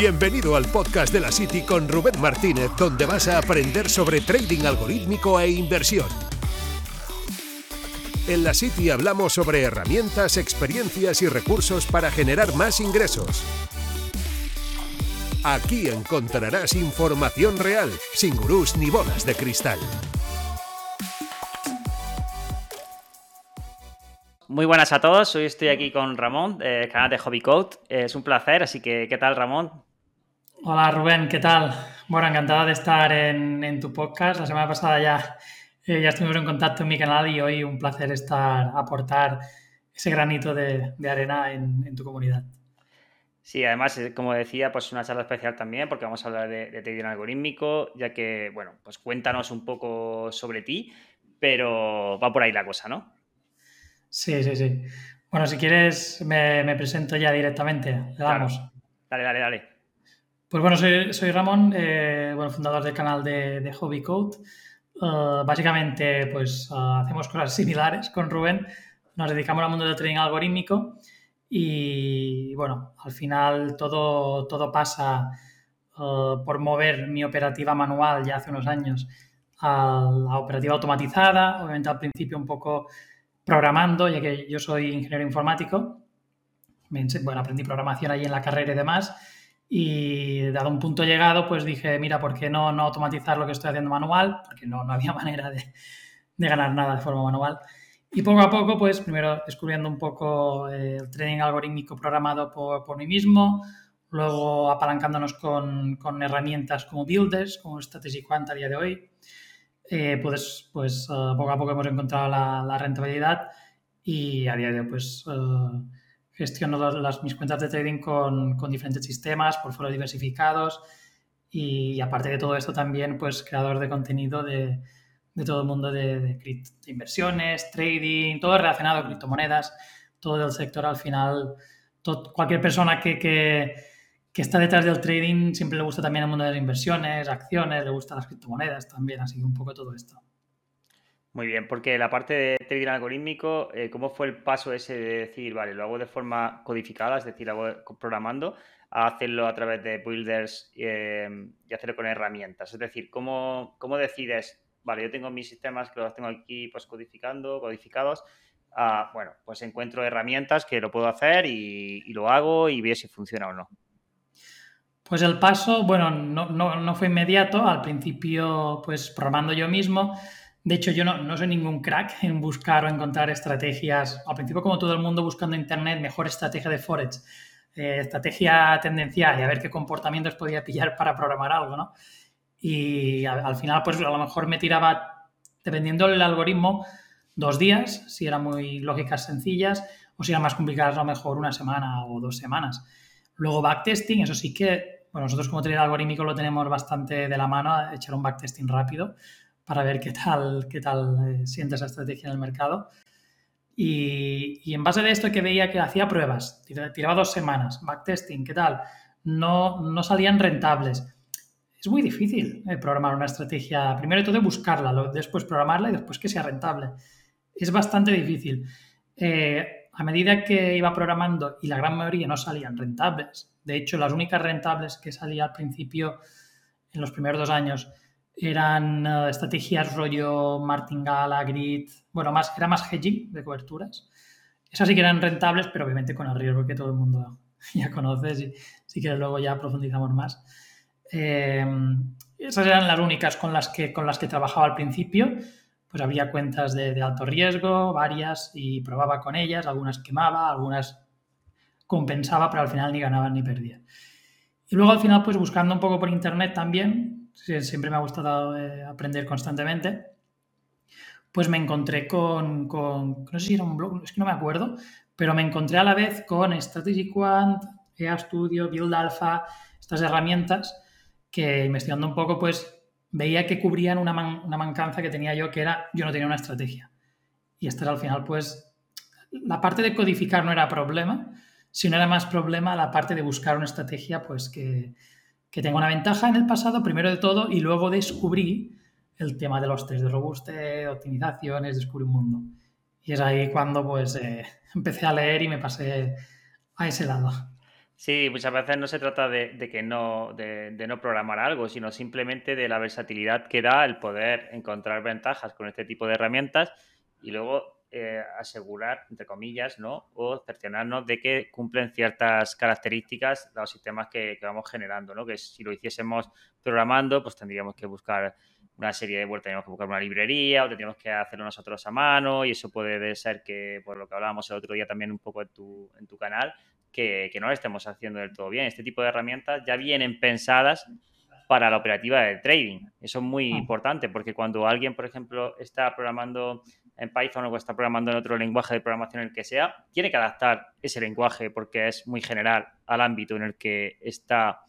Bienvenido al podcast de la City con Rubén Martínez, donde vas a aprender sobre trading algorítmico e inversión. En la City hablamos sobre herramientas, experiencias y recursos para generar más ingresos. Aquí encontrarás información real, sin gurús ni bolas de cristal. Muy buenas a todos, hoy estoy aquí con Ramón, del canal de Hobby Code. Es un placer, así que ¿qué tal Ramón? Hola Rubén, ¿qué tal? Bueno, encantado de estar en, tu podcast. La semana pasada ya, eh, ya estuvimos en contacto en mi canal y hoy un placer estar, aportar ese granito de, arena en, tu comunidad. Sí, además, eh, como decía, pues una charla especial también porque vamos a hablar de, de trading algorítmico, ya que, bueno, pues cuéntanos un poco sobre ti, pero va por ahí la cosa, ¿no? Sí, sí, sí. Bueno, si quieres, me, presento ya directamente. Le damos. Dale, dale, dale. Pues bueno, soy, Ramón, eh, bueno, fundador del canal de, Hobby Code. Eh, básicamente, pues hacemos cosas similares con Rubén. Nos dedicamos al mundo del trading algorítmico y, bueno, al final todo, todo pasa eh, por mover mi operativa manual ya hace unos años a la operativa automatizada. Obviamente al principio un poco programando, ya que yo soy ingeniero informático. Bueno, aprendí programación ahí en la carrera y demás. Y dado un punto llegado, pues dije, mira, ¿por qué no, no automatizar lo que estoy haciendo manual? Porque no, no había manera de, de, ganar nada de forma manual. Y poco a poco, pues primero descubriendo un poco eh, el trading algorítmico programado por, por, mí mismo, luego apalancándonos con, con herramientas como Builders, como Strategy Quant a día de hoy, eh, pues, pues eh, poco a poco hemos encontrado la, rentabilidad y a día de hoy pues eh, gestiono las, mis cuentas de trading con, diferentes sistemas, por portfolios diversificados y, aparte de todo esto también pues creador de contenido de, todo el mundo de, inversiones, trading, todo relacionado con criptomonedas, todo el sector al final, cualquier persona que que está detrás del trading siempre le gusta también el mundo de las inversiones, acciones, le gustan las criptomonedas también, así que un poco todo esto. Muy bien, porque la parte de trading algorítmico, eh, ¿cómo fue el paso ese de decir, vale, lo hago de forma codificada, es decir, hago programando, a hacerlo a través de builders eh, y hacerlo con herramientas? Es decir, ¿cómo, ¿cómo, decides, vale, yo tengo mis sistemas que los tengo aquí pues codificando, codificados, bueno, pues encuentro herramientas que lo puedo hacer y, y lo hago y veo si funciona o no? Pues el paso, bueno, no, fue inmediato. Al principio, pues programando yo mismo. De hecho, yo no, soy ningún crack en buscar o encontrar estrategias. Al principio, como todo el mundo, buscando Internet mejor estrategia de Forex, eh, estrategia tendencial y a ver qué comportamientos podía pillar para programar algo, ¿no? Y al, final, pues a lo mejor me tiraba, dependiendo del algoritmo, dos días, si eran muy lógicas sencillas, o si eran más complicadas, a lo mejor una semana o dos semanas. Luego backtesting, eso sí que bueno, nosotros como trader algorítmico lo tenemos bastante de la mano, echar un backtesting rápido para ver qué tal, qué tal eh, siente esa estrategia en el mercado. Y, en base de esto que veía que hacía pruebas, tiraba dos semanas, backtesting, ¿qué tal? No, no salían rentables. Es muy difícil eh, programar una estrategia, primero de todo buscarla, después programarla y después que sea rentable. Es bastante difícil. Eh, a medida que iba programando y la gran mayoría no salían rentables, de hecho, las únicas rentables que salía al principio, en los primeros dos años, eran eh, estrategias rollo martingala, grid, bueno, más, era más hedging de coberturas. Esas sí que eran rentables, pero obviamente con el riesgo que todo el mundo ya conoce, si, que luego ya profundizamos más. Eh, esas eran las únicas con las que, con las que trabajaba al principio. Pues había cuentas de, de alto riesgo, varias, y probaba con ellas, algunas quemaba, algunas compensaba, pero al final ni ganaba ni perdía. Y luego al final, pues buscando un poco por internet también, siempre me ha gustado eh, aprender constantemente, pues me encontré con, con, no sé si era un blog, es que no me acuerdo, pero me encontré a la vez con Strategy Quant, EA Studio, Build Alpha, estas herramientas que investigando un poco, pues veía que cubrían una, una mancanza que tenía yo, que era yo no tenía una estrategia. Y esta era al final, pues, la parte de codificar no era problema, si no era más problema la parte de buscar una estrategia pues que, tenga una ventaja en el pasado, primero de todo, y luego descubrí el tema de los test de robuste, optimizaciones, descubrí un mundo. Y es ahí cuando pues eh, empecé a leer y me pasé a ese lado. Sí, muchas veces no se trata de, que no, de, no programar algo, sino simplemente de la versatilidad que da el poder encontrar ventajas con este tipo de herramientas y luego eh, asegurar, entre comillas, ¿no? O cerciorarnos de que cumplen ciertas características de los sistemas que, que, vamos generando, ¿no? Que si lo hiciésemos programando, pues tendríamos que buscar una serie de vueltas, tenemos que buscar una librería o tendríamos que hacerlo nosotros a mano y eso puede ser que, por lo que hablábamos el otro día también un poco en tu, en tu canal, que, no lo estemos haciendo del todo bien. Este tipo de herramientas ya vienen pensadas para la operativa de trading. Eso es muy ah. importante porque cuando alguien, por ejemplo, está programando en Python o está programando en otro lenguaje de programación, el que sea, tiene que adaptar ese lenguaje porque es muy general al ámbito en el que está,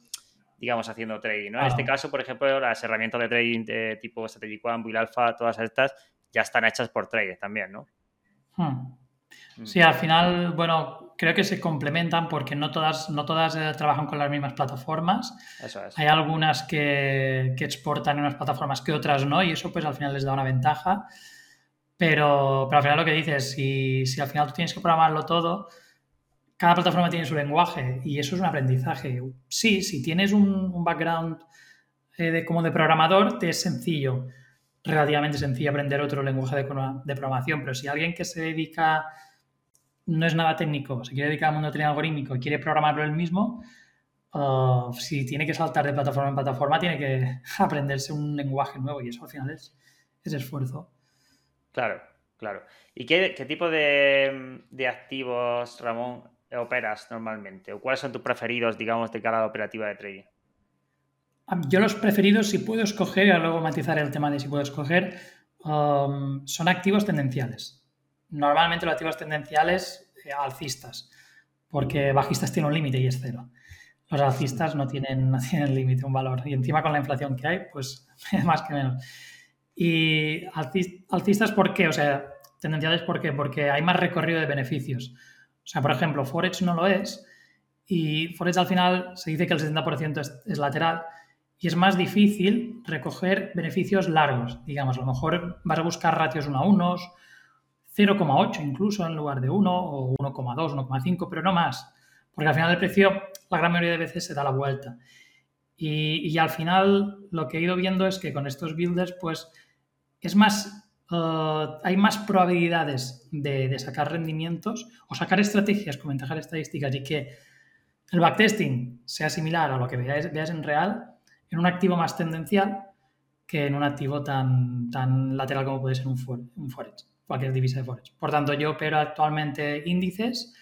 digamos, haciendo trading. En este caso, por ejemplo, las herramientas de trading de tipo Strategic One, Bull Alpha, todas estas ya están hechas por traders también, ¿no? Hmm. Mm. Sí, al final, bueno, creo que se complementan porque no todas, no todas eh, trabajan con las mismas plataformas. Eso es. Hay algunas que, exportan en unas plataformas que otras no, y eso pues al final les da una ventaja. Pero, pero al final lo que dices, si, si al final tú tienes que programarlo todo, cada plataforma tiene su lenguaje y eso es un aprendizaje. Sí, si tienes un, background eh, de, como de programador, te es sencillo, relativamente sencillo aprender otro lenguaje de, de programación, pero si alguien que se dedica no es nada técnico, se quiere dedicar al mundo algorítmico y quiere programarlo él mismo, uh, si tiene que saltar de plataforma en plataforma, tiene que aprenderse un lenguaje nuevo y eso al final es, esfuerzo. Claro, claro. ¿Y qué, tipo de, activos, Ramón, operas normalmente? ¿O cuáles son tus preferidos, digamos, de cada operativa de trading? Yo los preferidos, si puedo escoger, y luego matizar el tema de si puedo escoger, um, son activos tendenciales normalmente los activos tendenciales eh, alcistas, porque bajistas tienen un límite y es cero. Los alcistas no tienen, no tienen límite, un valor. Y encima con la inflación que hay, pues más que menos. Y alcistas, ¿por qué? O sea, tendenciales, ¿por qué? Porque hay más recorrido de beneficios. O sea, por ejemplo, Forex no lo es. Y Forex al final se dice que el 70% es, lateral y es más difícil recoger beneficios largos. Digamos, a lo mejor vas a buscar ratios 1 a 1, 0,8 incluso en lugar de 1 o 1,2, 1,5, pero no más. Porque al final el precio, la gran mayoría de veces se da la vuelta. Y, al final lo que he ido viendo es que con estos builders, pues es más, eh, hay más probabilidades de, sacar rendimientos o sacar estrategias con ventajas estadísticas y que el backtesting sea similar a lo que veas, en real en un activo más tendencial que en un activo tan, tan lateral como puede ser un, un Forex cualquier divisa de Forex. Por tanto, yo opero actualmente índices.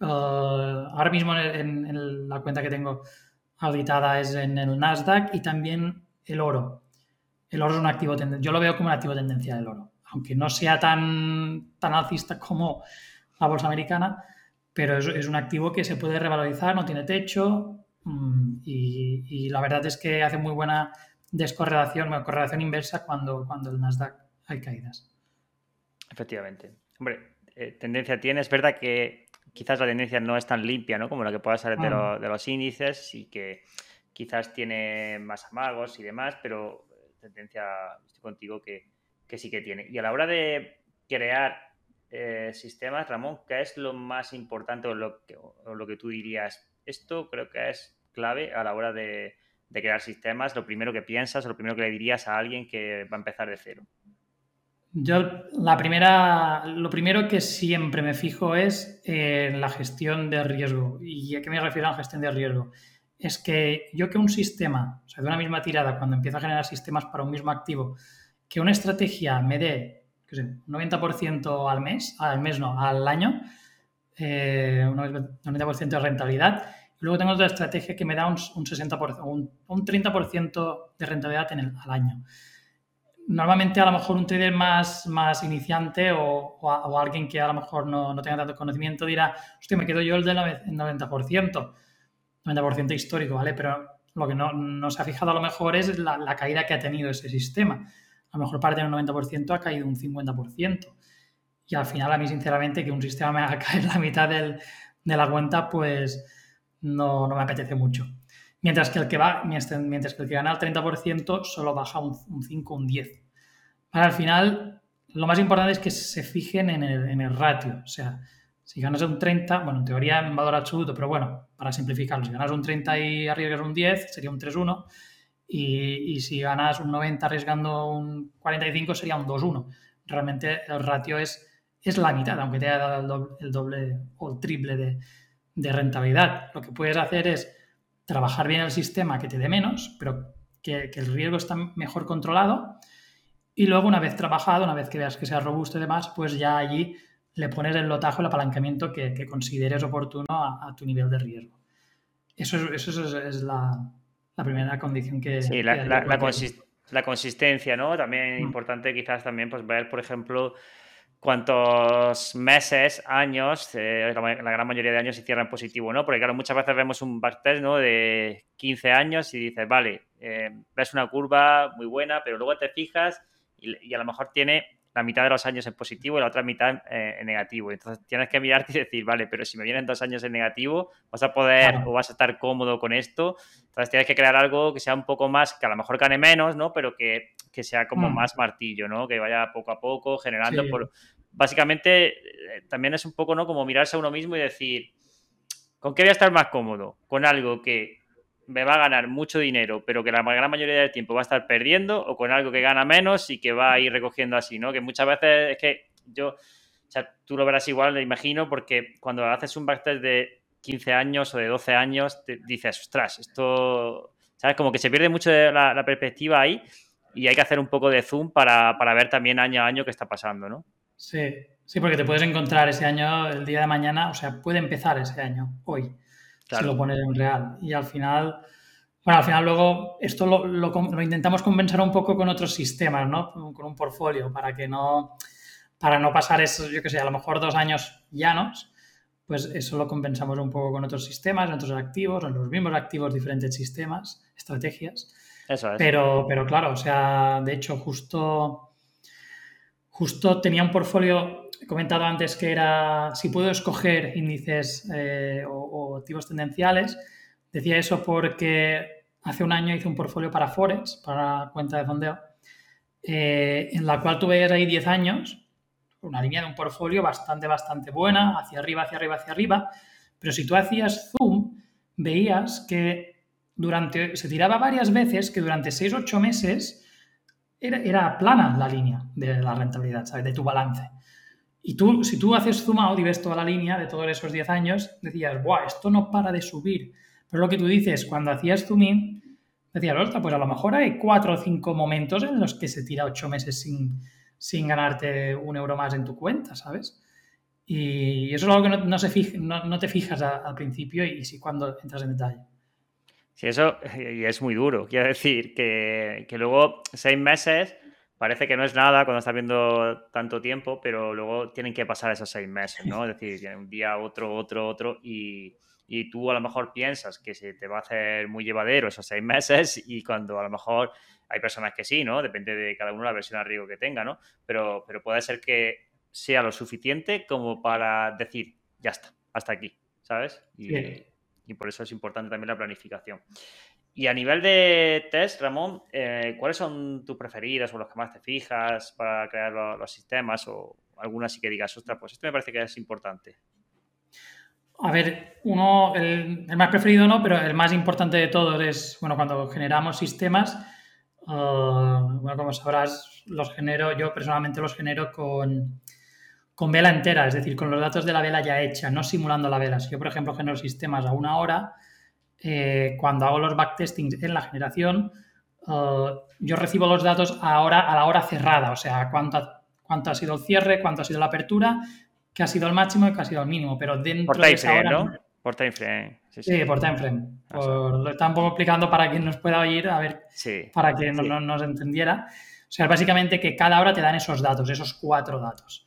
Eh, ahora mismo en, la cuenta que tengo auditada es en el Nasdaq y también el oro. El oro es un activo tendencial. Yo lo veo como un activo tendencial el oro, aunque no sea tan, tan alcista como la bolsa americana, pero es, un activo que se puede revalorizar, no tiene techo mm, y, la verdad es que hace muy buena descorrelación, correlación inversa cuando, cuando el Nasdaq hay caídas. Efectivamente. Hombre, eh, tendencia tiene. Es verdad que quizás la tendencia no es tan limpia, ¿no? Como la que pueda ser de, de, los índices y que quizás tiene más amagos y demás, pero eh, tendencia, estoy contigo, que, sí que tiene. Y a la hora de crear eh, sistemas, Ramón, ¿qué es lo más importante o lo, que, lo que tú dirías? Esto creo que es clave a la hora de, de crear sistemas. Lo primero que piensas o lo primero que le dirías a alguien que va a empezar de cero. Yo la primera, lo primero que siempre me fijo es en la gestión de riesgo. ¿Y a qué me refiero a la gestión de riesgo? Es que yo que un sistema, o sea, de una misma tirada, cuando empiezo a generar sistemas para un mismo activo, que una estrategia me dé, qué sé, 90% al mes, al mes no, al año, eh, un 90% de rentabilidad, y luego tengo otra estrategia que me da un, 60%, un, un 30% de rentabilidad en el, al año normalmente a lo mejor un trader más, más iniciante o, alguien que a lo mejor no, tenga tanto conocimiento dirá, hostia, me quedo yo el del 90%, 90% histórico, ¿vale? Pero lo que no, se ha fijado a lo mejor es la, caída que ha tenido ese sistema. A lo mejor para tener un 90% ha caído un 50%. Y al final a mí sinceramente que un sistema me haga caer la mitad de la cuenta, pues no, no me apetece mucho. Mientras que el que va, mientras que el que gana el 30% solo baja un, 5 un 10. al final, lo más importante es que se fijen en el, ratio. O sea, Si ganas un 30, bueno, en teoría en valor absoluto, pero bueno, para simplificarlo, si ganas un 30 y arriesgas un 10, sería un 3-1. Y, y, si ganas un 90 arriesgando un 45, sería un 2-1. Realmente el ratio es, es la mitad, aunque te haya dado el doble, el doble o el triple de, de rentabilidad. Lo que puedes hacer es trabajar bien el sistema que te dé menos, pero que, que, el riesgo está mejor controlado. Y luego, una vez trabajado, una vez que veas que sea robusto y demás, pues ya allí le pones el lotajo, el apalancamiento que, que consideres oportuno a, a, tu nivel de riesgo. Eso es, eso es, es la, la, primera condición que... Sí, la, que la, consist la, consistencia, ¿no? También mm. importante quizás también pues ver, por ejemplo, cuántos meses, años, eh, la, la, gran mayoría de años se cierran positivo, ¿no? Porque claro, muchas veces vemos un backtest, ¿no? De 15 años y dices, vale, eh, ves una curva muy buena, pero luego te fijas y, y, a lo mejor tiene la mitad de los años en positivo y la otra mitad eh, en negativo. Entonces tienes que mirarte y decir, vale, pero si me vienen dos años en negativo, vas a poder o vas a estar cómodo con esto. Entonces tienes que crear algo que sea un poco más, que a lo mejor gane menos, ¿no? Pero que, que sea como mm. más martillo, ¿no? Que vaya poco a poco generando sí. por... Básicamente eh, también es un poco, ¿no? Como mirarse a uno mismo y decir, ¿con qué voy a estar más cómodo? Con algo que me va a ganar mucho dinero, pero que la gran mayoría del tiempo va a estar perdiendo, o con algo que gana menos y que va a ir recogiendo así, ¿no? Que muchas veces es que yo, o sea, tú lo verás igual, me imagino, porque cuando haces un backtest de 15 años o de 12 años, te dices, ostras, esto, ¿sabes? Como que se pierde mucho la, la perspectiva ahí y hay que hacer un poco de zoom para, para ver también año a año qué está pasando, ¿no? Sí, sí, porque te puedes encontrar ese año, el día de mañana, o sea, puede empezar ese año, hoy claro. si lo pones en real. Y al final, bueno, al final luego esto lo, lo, lo, intentamos compensar un poco con otros sistemas, ¿no? Con un portfolio, para que no, para no pasar eso, yo que sé, a lo mejor dos años llanos, pues eso lo compensamos un poco con otros sistemas, otros activos, en los mismos activos, diferentes sistemas, estrategias. Eso es. Pero, pero claro, o sea, de hecho, justo, justo tenía un portfolio he comentado antes que era si puedo escoger índices eh, o, activos tendenciales. Decía eso porque hace un año hice un portfolio para Forex, para cuenta de fondeo, eh, en la cual tuve ahí 10 años, una línea de un portfolio bastante, bastante buena, hacia arriba, hacia arriba, hacia arriba. Pero si tú hacías zoom, veías que durante, se tiraba varias veces que durante 6 o 8 meses era, plana la línea de la rentabilidad, ¿sabes? De tu balance. Y tú, si tú haces zoom out y ves toda la línea de todos esos 10 años, decías, ¡buah, esto no para de subir! Pero lo que tú dices, cuando hacías zoom in, decías, ostras, pues a lo mejor hay 4 o 5 momentos en los que se tira 8 meses sin, sin ganarte un euro más en tu cuenta, ¿sabes? Y eso es algo que no, se fija, no, no, te fijas al principio y sí cuando entras en detalle. Sí, eso y es muy duro. Quiero decir que, que luego seis meses parece que no es nada cuando estás viendo tanto tiempo, pero luego tienen que pasar esos seis meses, ¿no? Es decir, un día, otro, otro, otro, y, y, tú a lo mejor piensas que se te va a hacer muy llevadero esos seis meses y cuando a lo mejor hay personas que sí, ¿no? Depende de cada uno la versión a riesgo que tenga, ¿no? Pero, pero puede ser que sea lo suficiente como para decir, ya está, hasta aquí, ¿sabes? Y por eso es importante también la planificación. Y a nivel de test, Ramón, eh, ¿cuáles son tus preferidas o los que más te fijas para crear los, sistemas o algunas sí que digas, ostras, pues esto me parece que es importante? A ver, uno, el, más preferido no, pero el más importante de todos es, bueno, cuando generamos sistemas, uh, bueno, como sabrás, los genero, yo personalmente los genero con, con vela entera, es decir, con los datos de la vela ya hecha, no simulando la vela. Si yo, por ejemplo, genero sistemas a una hora, eh, cuando hago los backtestings en la generación, uh, yo recibo los datos ahora a la hora cerrada, o sea, cuánto, cuánto ha sido el cierre, cuánto ha sido la apertura, qué ha sido el máximo y qué ha sido el mínimo, pero dentro por time de esa frame, hora... ¿no? Por time frame. Sí, sí. sí por time frame. Por, lo está un poco explicando para quien nos pueda oír, a ver, sí, para que no, no, nos entendiera. O sea, básicamente que cada hora te dan esos datos, esos cuatro datos.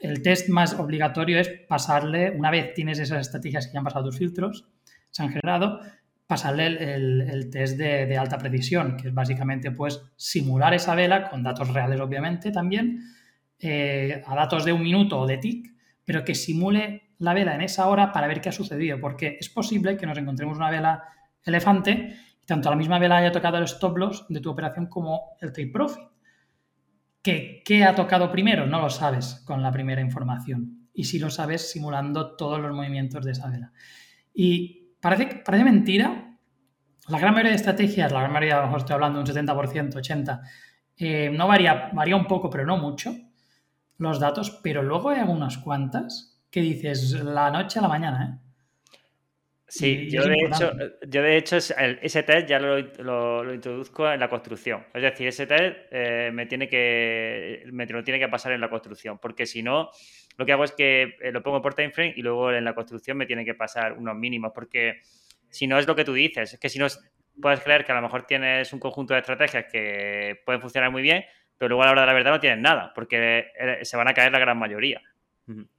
El test más obligatorio es pasarle, una vez tienes esas estrategias que ya han pasado tus filtros, se han generado, pasarle el, test de, de, alta precisión, que es básicamente pues simular esa vela con datos reales obviamente también, eh, a datos de un minuto o de tic, pero que simule la vela en esa hora para ver qué ha sucedido, porque es posible que nos encontremos una vela elefante y tanto la misma vela haya tocado el stop loss de tu operación como el take profit. ¿Qué, ¿Qué ha tocado primero? No lo sabes con la primera información. y si lo sabes simulando todos los movimientos de esa vela. Y parece, parece mentira, la gran mayoría de estrategias, la gran mayoría, a lo mejor estoy hablando de un 70%, 80%, eh, no varía, varía un poco, pero no mucho los datos, pero luego hay algunas cuantas que dices la noche a la mañana, ¿eh? Sí, yo de, hecho, yo de hecho ese test ya lo, lo, introduzco en la construcción. Es decir, ese test eh, me, tiene que, me lo tiene que pasar en la construcción, porque si no, lo que hago es que eh, lo pongo por time frame y luego en la construcción me tiene que pasar unos mínimos, porque si no es lo que tú dices, es que si no puedes creer que a lo mejor tienes un conjunto de estrategias que pueden funcionar muy bien, pero luego a la hora de la verdad no tienes nada, porque eh, se van a caer la gran mayoría.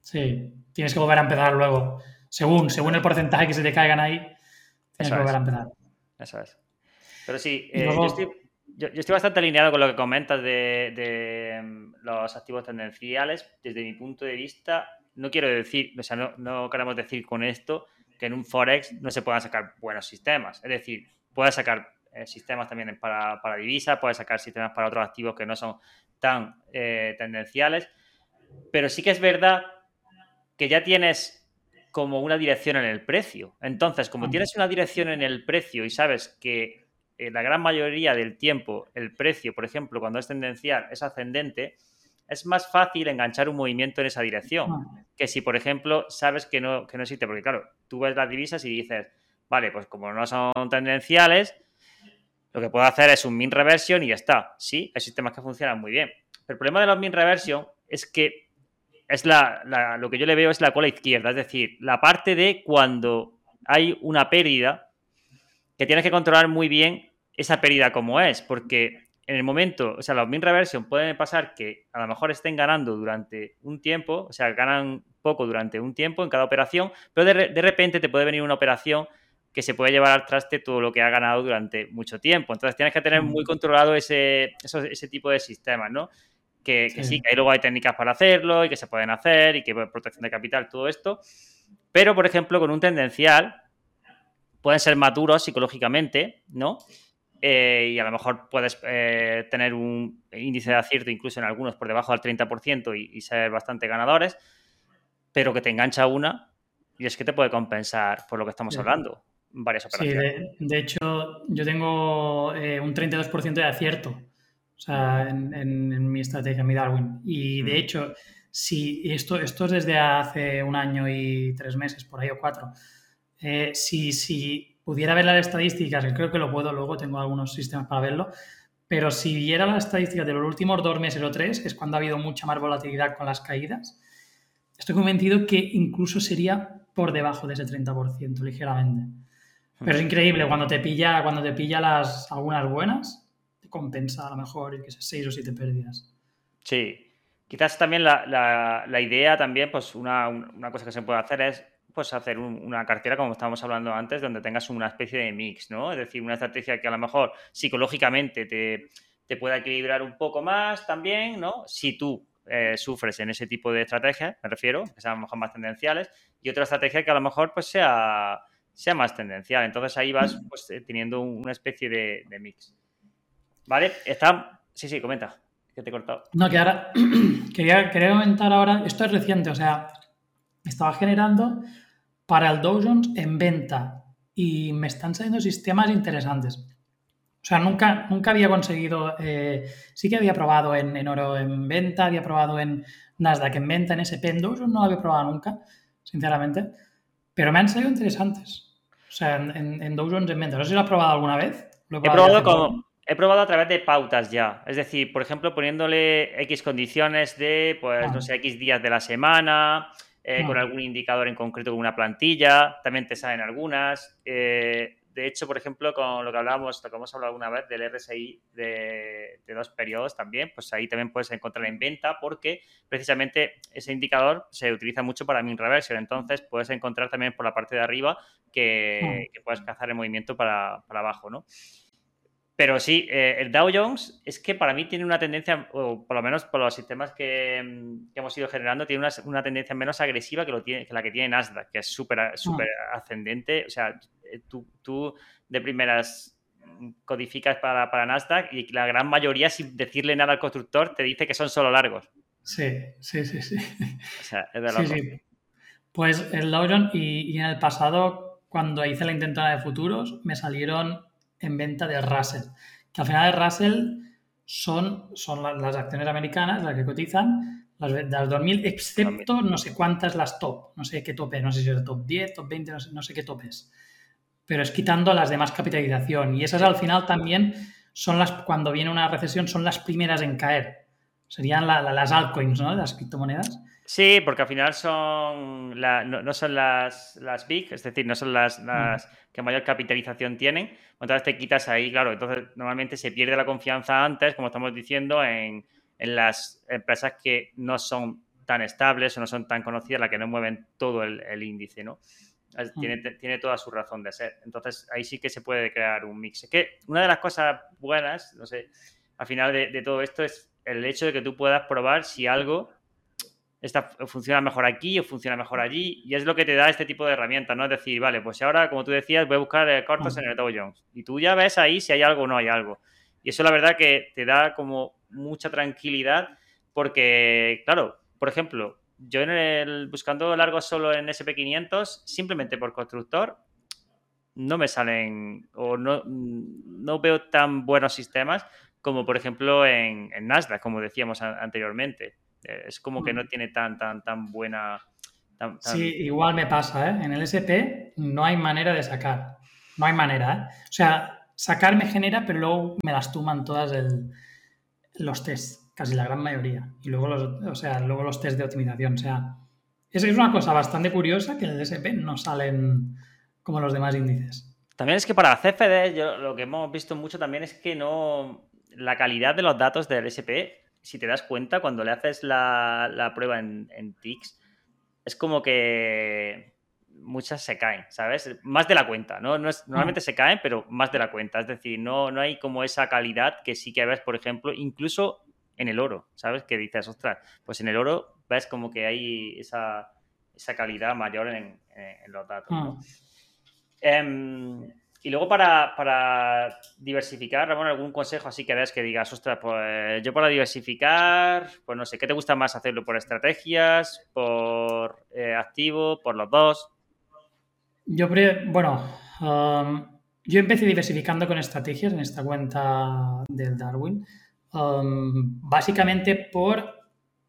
Sí, tienes que volver a empezar luego. Según, según el porcentaje que se te caigan ahí, tienes que volver a empezar. Eso es. Pero sí, eh, yo, estoy, bastante alineado con lo que comentas de, mm, los activos tendenciales. Desde mi punto de vista, no quiero decir, o sea, no, no queremos decir con esto que en un Forex no se puedan sacar buenos sistemas. Es decir, puedes sacar eh, sistemas también para, para divisas, puedes sacar sistemas para otros activos que no son tan eh, tendenciales. Pero sí que es verdad que ya tienes como una dirección en el precio. Entonces, como tienes una dirección en el precio y sabes que en la gran mayoría del tiempo el precio, por ejemplo, cuando es tendencial, es ascendente, es más fácil enganchar un movimiento en esa dirección que si, por ejemplo, sabes que no, que no existe. Porque, claro, tú ves las divisas y dices, vale, pues como no son tendenciales, lo que puedo hacer es un min reversion y ya está. Sí, hay sistemas que funcionan muy bien. Pero el problema de los min reversion es que es la, lo que yo le veo es la cola izquierda, es decir, la parte de cuando hay una pérdida que tienes que controlar muy bien esa pérdida como es, porque en el momento, o sea, los min reversion pueden pasar que a lo mejor estén ganando durante un tiempo, o sea, ganan poco durante un tiempo en cada operación, pero de, repente te puede venir una operación que se puede llevar al traste todo lo que ha ganado durante mucho tiempo. Entonces tienes que tener muy controlado ese, ese tipo de sistemas, ¿no? Que, sí. que luego hay técnicas para hacerlo y que se pueden hacer y que protección de capital, todo esto. Pero, por ejemplo, con un tendencial pueden ser maduros psicológicamente, ¿no? Eh, y a lo mejor puedes eh, tener un índice de acierto incluso en algunos por debajo del 30% y, ser bastante ganadores, pero que te engancha una y es que te puede compensar por lo que estamos hablando, varias operaciones. Sí, de, hecho, yo tengo eh, un 32% de acierto o sea, en, mi estrategia, en mi Darwin. Y de mm. hecho, si esto, esto es desde hace un año y tres meses, por ahí o cuatro, eh, si, si pudiera ver las estadísticas, que creo que lo puedo, luego tengo algunos sistemas para verlo, pero si viera las estadísticas de los últimos dos meses o tres, es cuando ha habido mucha más volatilidad con las caídas, estoy convencido que incluso sería por debajo de ese 30%, ligeramente. Pero es increíble cuando te pilla, cuando te pilla las, algunas buenas, compensa a lo mejor y que sea seis o siete pérdidas. Sí. Quizás también la, idea también, pues una, cosa que se puede hacer es pues hacer una cartera, como estábamos hablando antes, donde tengas una especie de mix, ¿no? Es decir, una estrategia que a lo mejor psicológicamente te, te pueda equilibrar un poco más también, ¿no? Si tú eh, sufres en ese tipo de estrategias, me refiero, que sean a lo mejor más tendenciales, y otra estrategia que a lo mejor pues sea, sea más tendencial. Entonces ahí vas pues, eh, teniendo una especie de mix. ¿Vale? Está. Sí, sí, comenta. Que te he cortado. No, que ahora. quería, quería comentar ahora. Esto es reciente, o sea, estaba generando para el Dow Jones en venta y me están saliendo sistemas interesantes. O sea, nunca, nunca había conseguido. Eh, sí que había probado en, oro en venta, había probado en Nasdaq en venta, en SP, en Dow Jones no lo había probado nunca, sinceramente. Pero me han salido interesantes. O sea, en, en Dow Jones en venta. No sé si lo has probado alguna vez. Lo he probado, con, He probado a través de pautas ya. Es decir, por ejemplo, poniéndole X condiciones de, pues, no sé, X días de la semana, eh, con algún indicador en concreto, con una plantilla. También te salen algunas. Eh, de hecho, por ejemplo, con lo que hablábamos, lo que hemos hablado alguna vez del RSI de, dos periodos también, pues ahí también puedes encontrar en venta porque precisamente ese indicador se utiliza mucho para min reversion. Entonces puedes encontrar también por la parte de arriba que, que puedes cazar el movimiento para, para abajo, ¿no? Pero sí, eh, el Dow Jones es que para mí tiene una tendencia, o por lo menos por los sistemas que, mm, hemos ido generando, tiene una, tendencia menos agresiva que, lo tiene, que la que tiene Nasdaq, que es súper ah. súper ascendente. O sea, eh, tú, de primeras codificas para, para, Nasdaq y la gran mayoría, sin decirle nada al constructor, te dice que son solo largos. Sí, sí, sí, sí. O sea, es de Sí, loco. sí. Pues el Dow Jones y, y en el pasado, cuando hice la intentona de futuros, me salieron en venta de Russell. Que al final de Russell son, son la- las acciones americanas las que cotizan, las de las 2000, excepto no sé cuántas las top. No sé qué tope, no sé si es el top 10, top 20, no sé, no sé qué topes. Pero es quitando las de más capitalización. Y esas al final también son las, cuando viene una recesión, son las primeras en caer. Serían la- la- las altcoins, ¿no? Las criptomonedas. Sí, porque al final son la- no, no son las, las big, es decir, no son las, las que mayor capitalización tienen. Entonces te quitas ahí, claro, entonces normalmente se pierde la confianza antes, como estamos diciendo, en, en las empresas que no son tan estables o no son tan conocidas, las que no mueven todo el, el índice, ¿no? Es- Mm. Tiene, tiene toda su razón de ser. Entonces ahí sí que se puede crear un mix. Es que una de las cosas buenas, no sé, al final de, de todo esto es el hecho de que tú puedas probar si algo esta funciona mejor aquí o funciona mejor allí, y es lo que te da este tipo de herramientas, ¿no? Es decir, vale, pues ahora, como tú decías, voy a buscar eh, cortos en el Dow Jones, y tú ya ves ahí si hay algo o no hay algo. Y eso la verdad que te da como mucha tranquilidad, porque, claro, por ejemplo, yo en el, buscando largos solo en SP500, simplemente por constructor, no me salen, o no, no veo tan buenos sistemas como, por ejemplo, en, en Nasdaq, como decíamos anteriormente. Es como que no tiene tan, tan, tan buena. tan- tan- Sí, igual me pasa, ¿eh? En el SP no hay manera de sacar. No hay manera, ¿eh? O sea, sacar me genera, pero luego me las tuman todas el- los tests, casi la gran mayoría. Y luego los, o sea, luego los test de optimización. O sea, es, es una cosa bastante curiosa que en el SP no salen como los demás índices. También es que para CFD, yo, lo que hemos visto mucho también es que no. La calidad de los datos del SP, si te das cuenta, cuando le haces la, la prueba en, en TIX, es como que muchas se caen, ¿sabes? Más de la cuenta, ¿no? no es- normalmente se caen, pero más de la cuenta. Es decir, no, no hay como esa calidad que sí que ves, por ejemplo, incluso en el oro, ¿sabes? Que dices, ostras, pues en el oro ves como que hay esa, esa calidad mayor en, en- en los datos, ¿no? Mm. Em, y luego para, para diversificar, Ramón, algún consejo así que des que digas, ostras, pues yo para diversificar, pues no sé, ¿qué te gusta más hacerlo? ¿Por estrategias? ¿Por eh, activo? ¿Por los dos? Yo, bueno, um, yo empecé diversificando con estrategias en esta cuenta del Darwin, um, básicamente por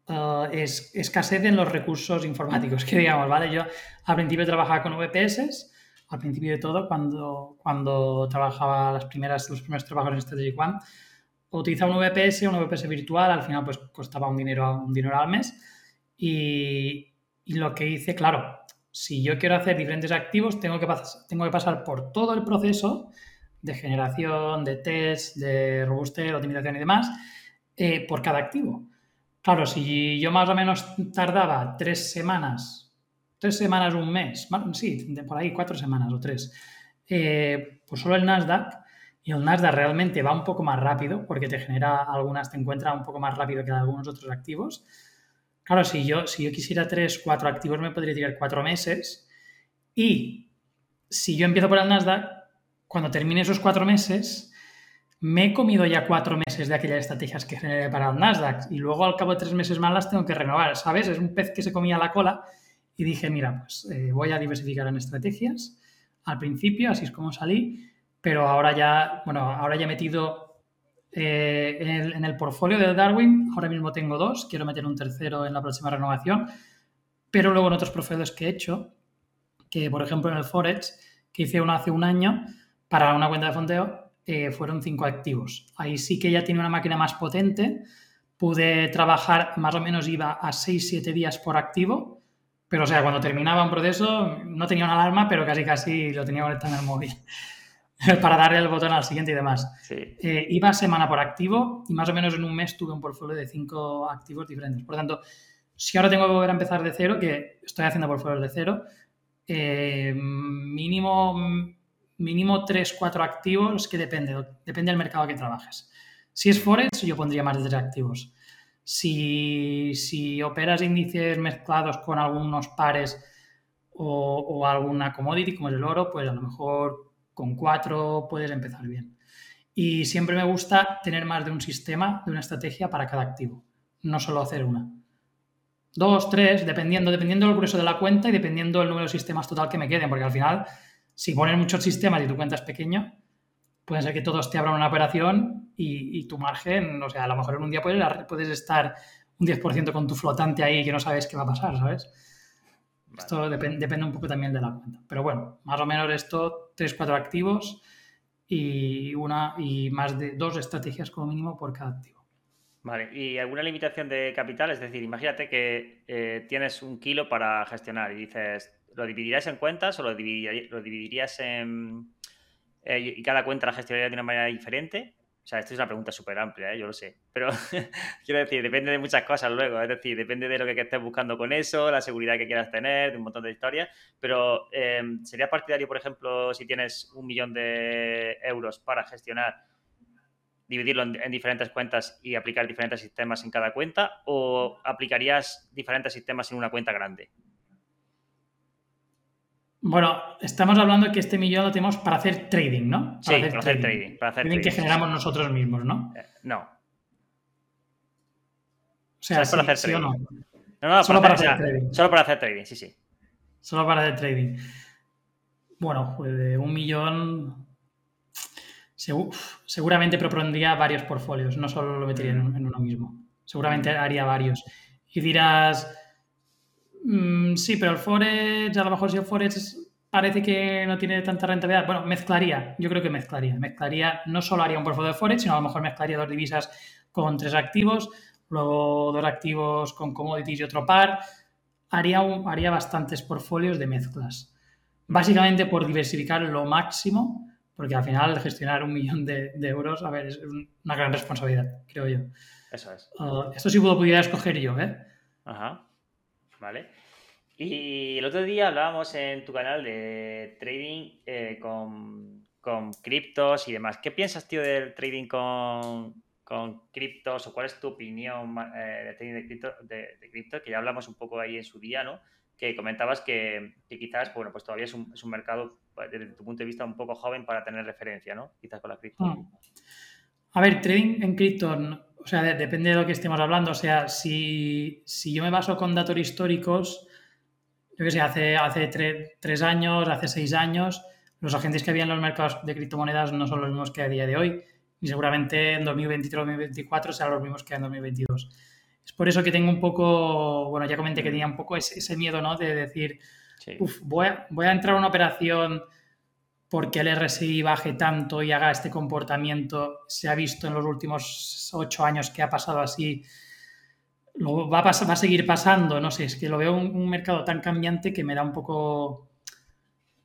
uh, es- escasez en los recursos informáticos, que digamos, ¿vale? Yo al principio trabajaba con VPS, al principio de todo, cuando, cuando trabajaba las primeras, los primeros trabajos en Strategic One, utilizaba un VPS, un VPS virtual, al final pues costaba un dinero, un dinero al mes y, y lo que hice, claro, si yo quiero hacer diferentes activos, tengo que, tengo que pasar por todo el proceso de generación, de test, de robustez, optimización y demás, eh, por cada activo. Claro, si yo más o menos tardaba tres semanas, tres semanas, un mes, sí, por ahí cuatro semanas o tres, eh, pues solo el Nasdaq, y el Nasdaq realmente va un poco más rápido, porque te genera algunas, te encuentra un poco más rápido que algunos otros activos. Claro, si yo, si yo quisiera tres, cuatro activos, me podría tirar cuatro meses. Y si yo empiezo por el Nasdaq, cuando termine esos cuatro meses, me he comido ya cuatro meses de aquellas estrategias que generé para el Nasdaq. Y luego al cabo de tres meses más las tengo que renovar, ¿sabes? Es un pez que se comía la cola. Y dije, mira, pues eh, voy a diversificar en estrategias. Al principio, así es como salí. Pero ahora ya, bueno, ahora ya he metido eh, en, el, en portfolio de Darwin, ahora mismo tengo dos, quiero meter un tercero en la próxima renovación, pero luego en otros portfolios que he hecho, que por ejemplo en el Forex, que hice uno hace un año para una cuenta de fondeo, eh, fueron cinco activos. Ahí sí que ya tiene una máquina más potente, pude trabajar, más o menos iba a 6-7 días por activo, pero o sea, cuando terminaba un proceso no tenía una alarma, pero casi casi lo tenía conectado en el móvil para darle el botón al siguiente y demás. Sí. Eh, iba semana por activo y más o menos en un mes tuve un portfolio de cinco activos diferentes. Por lo tanto, si ahora tengo que volver a empezar de cero, que estoy haciendo portfolios de cero, eh, mínimo, mínimo 3, 4 activos, que depende, depende del mercado que trabajes. Si es Forex, yo pondría más de 3 activos. Si, operas índices mezclados con algunos pares o, o alguna commodity, como es el oro, pues a lo mejor con cuatro puedes empezar bien. Y siempre me gusta tener más de un sistema, de una estrategia para cada activo, no solo hacer una. dos, tres, dependiendo, dependiendo del grueso de la cuenta y dependiendo del número de sistemas total que me queden, porque al final, si pones muchos sistemas y tu cuenta es pequeña, puede ser que todos te abran una operación y, tu margen, o sea, a lo mejor en un día puedes, puedes estar un 10% con tu flotante ahí que no sabes qué va a pasar, ¿sabes? Esto depende un poco también de la cuenta. Pero bueno, más o menos esto, 3, 4 activos y, una, y más de dos estrategias como mínimo por cada activo. Vale, ¿y alguna limitación de capital? Es decir, imagínate que eh, tienes un kilo para gestionar y dices, ¿lo dividirías en cuentas o lo, lo dividirías en... Eh, y cada cuenta la gestionaría de una manera diferente? O sea, esto es una pregunta súper amplia, ¿eh? yo lo sé. Pero quiero decir, depende de muchas cosas luego. Es decir, depende de lo que estés buscando con eso, la seguridad que quieras tener, de un montón de historias. Pero eh, ¿sería partidario, por ejemplo, si tienes un millón de euros para gestionar, dividirlo en, diferentes cuentas y aplicar diferentes sistemas en cada cuenta? ¿O aplicarías diferentes sistemas en una cuenta grande? Bueno, estamos hablando de que este millón lo tenemos para hacer trading, ¿no? Para sí, hacer para hacer trading. Para hacer trading, que generamos nosotros mismos, ¿no? Eh, no. O sea, para hacer trading. no? No, no, solo para, hacer, trading. Solo para hacer trading, sí, sí. Solo para hacer trading. Bueno, pues de un millón. seguramente propondría varios portfolios, no solo lo metería en, en uno mismo. Seguramente haría varios. Y dirás, Mm, sí, pero el Forex, a lo mejor si el Forex parece que no tiene tanta rentabilidad, bueno, mezclaría, yo creo que mezclaría. Mezclaría, no solo haría un portfolio de Forex, sino a lo mejor mezclaría dos divisas con tres activos, luego dos activos con commodities y otro par. Haría, haría bastantes portfolios de mezclas. Básicamente por diversificar lo máximo, porque al final gestionar un millón de, euros, a ver, es una gran responsabilidad, creo yo. Eso es. Uh, esto sí puedo pudiera escoger yo, ¿eh? Ajá. ¿Vale? Y el otro día hablábamos en tu canal de trading eh, con, criptos y demás. ¿Qué piensas, tío, del trading con, criptos o cuál es tu opinión eh, de trading de cripto, que ya hablamos un poco ahí en su día, ¿no? Que comentabas que, quizás, bueno, pues todavía es un, mercado, desde tu punto de vista, un poco joven para tener referencia, ¿no? Quizás con la cripto. Hmm. A ver, trading en cripto o sea, depende de lo que estemos hablando. O sea, si, yo me baso con datos históricos, yo que sé, hace, hace tres años, hace seis años, los agentes que había en los mercados de criptomonedas no son los mismos que a día de hoy, y seguramente en 2023-2024 serán los mismos que en 2022. Es por eso que tengo un poco, bueno, ya comenté que tenía un poco ese, miedo, ¿no? De decir, voy, a, voy a entrar a una operación porque el RSI baje tanto y haga este comportamiento, se ha visto en los últimos ocho años que ha pasado así, va a, va a seguir pasando, no sé, es que lo veo un, mercado tan cambiante que me da un poco,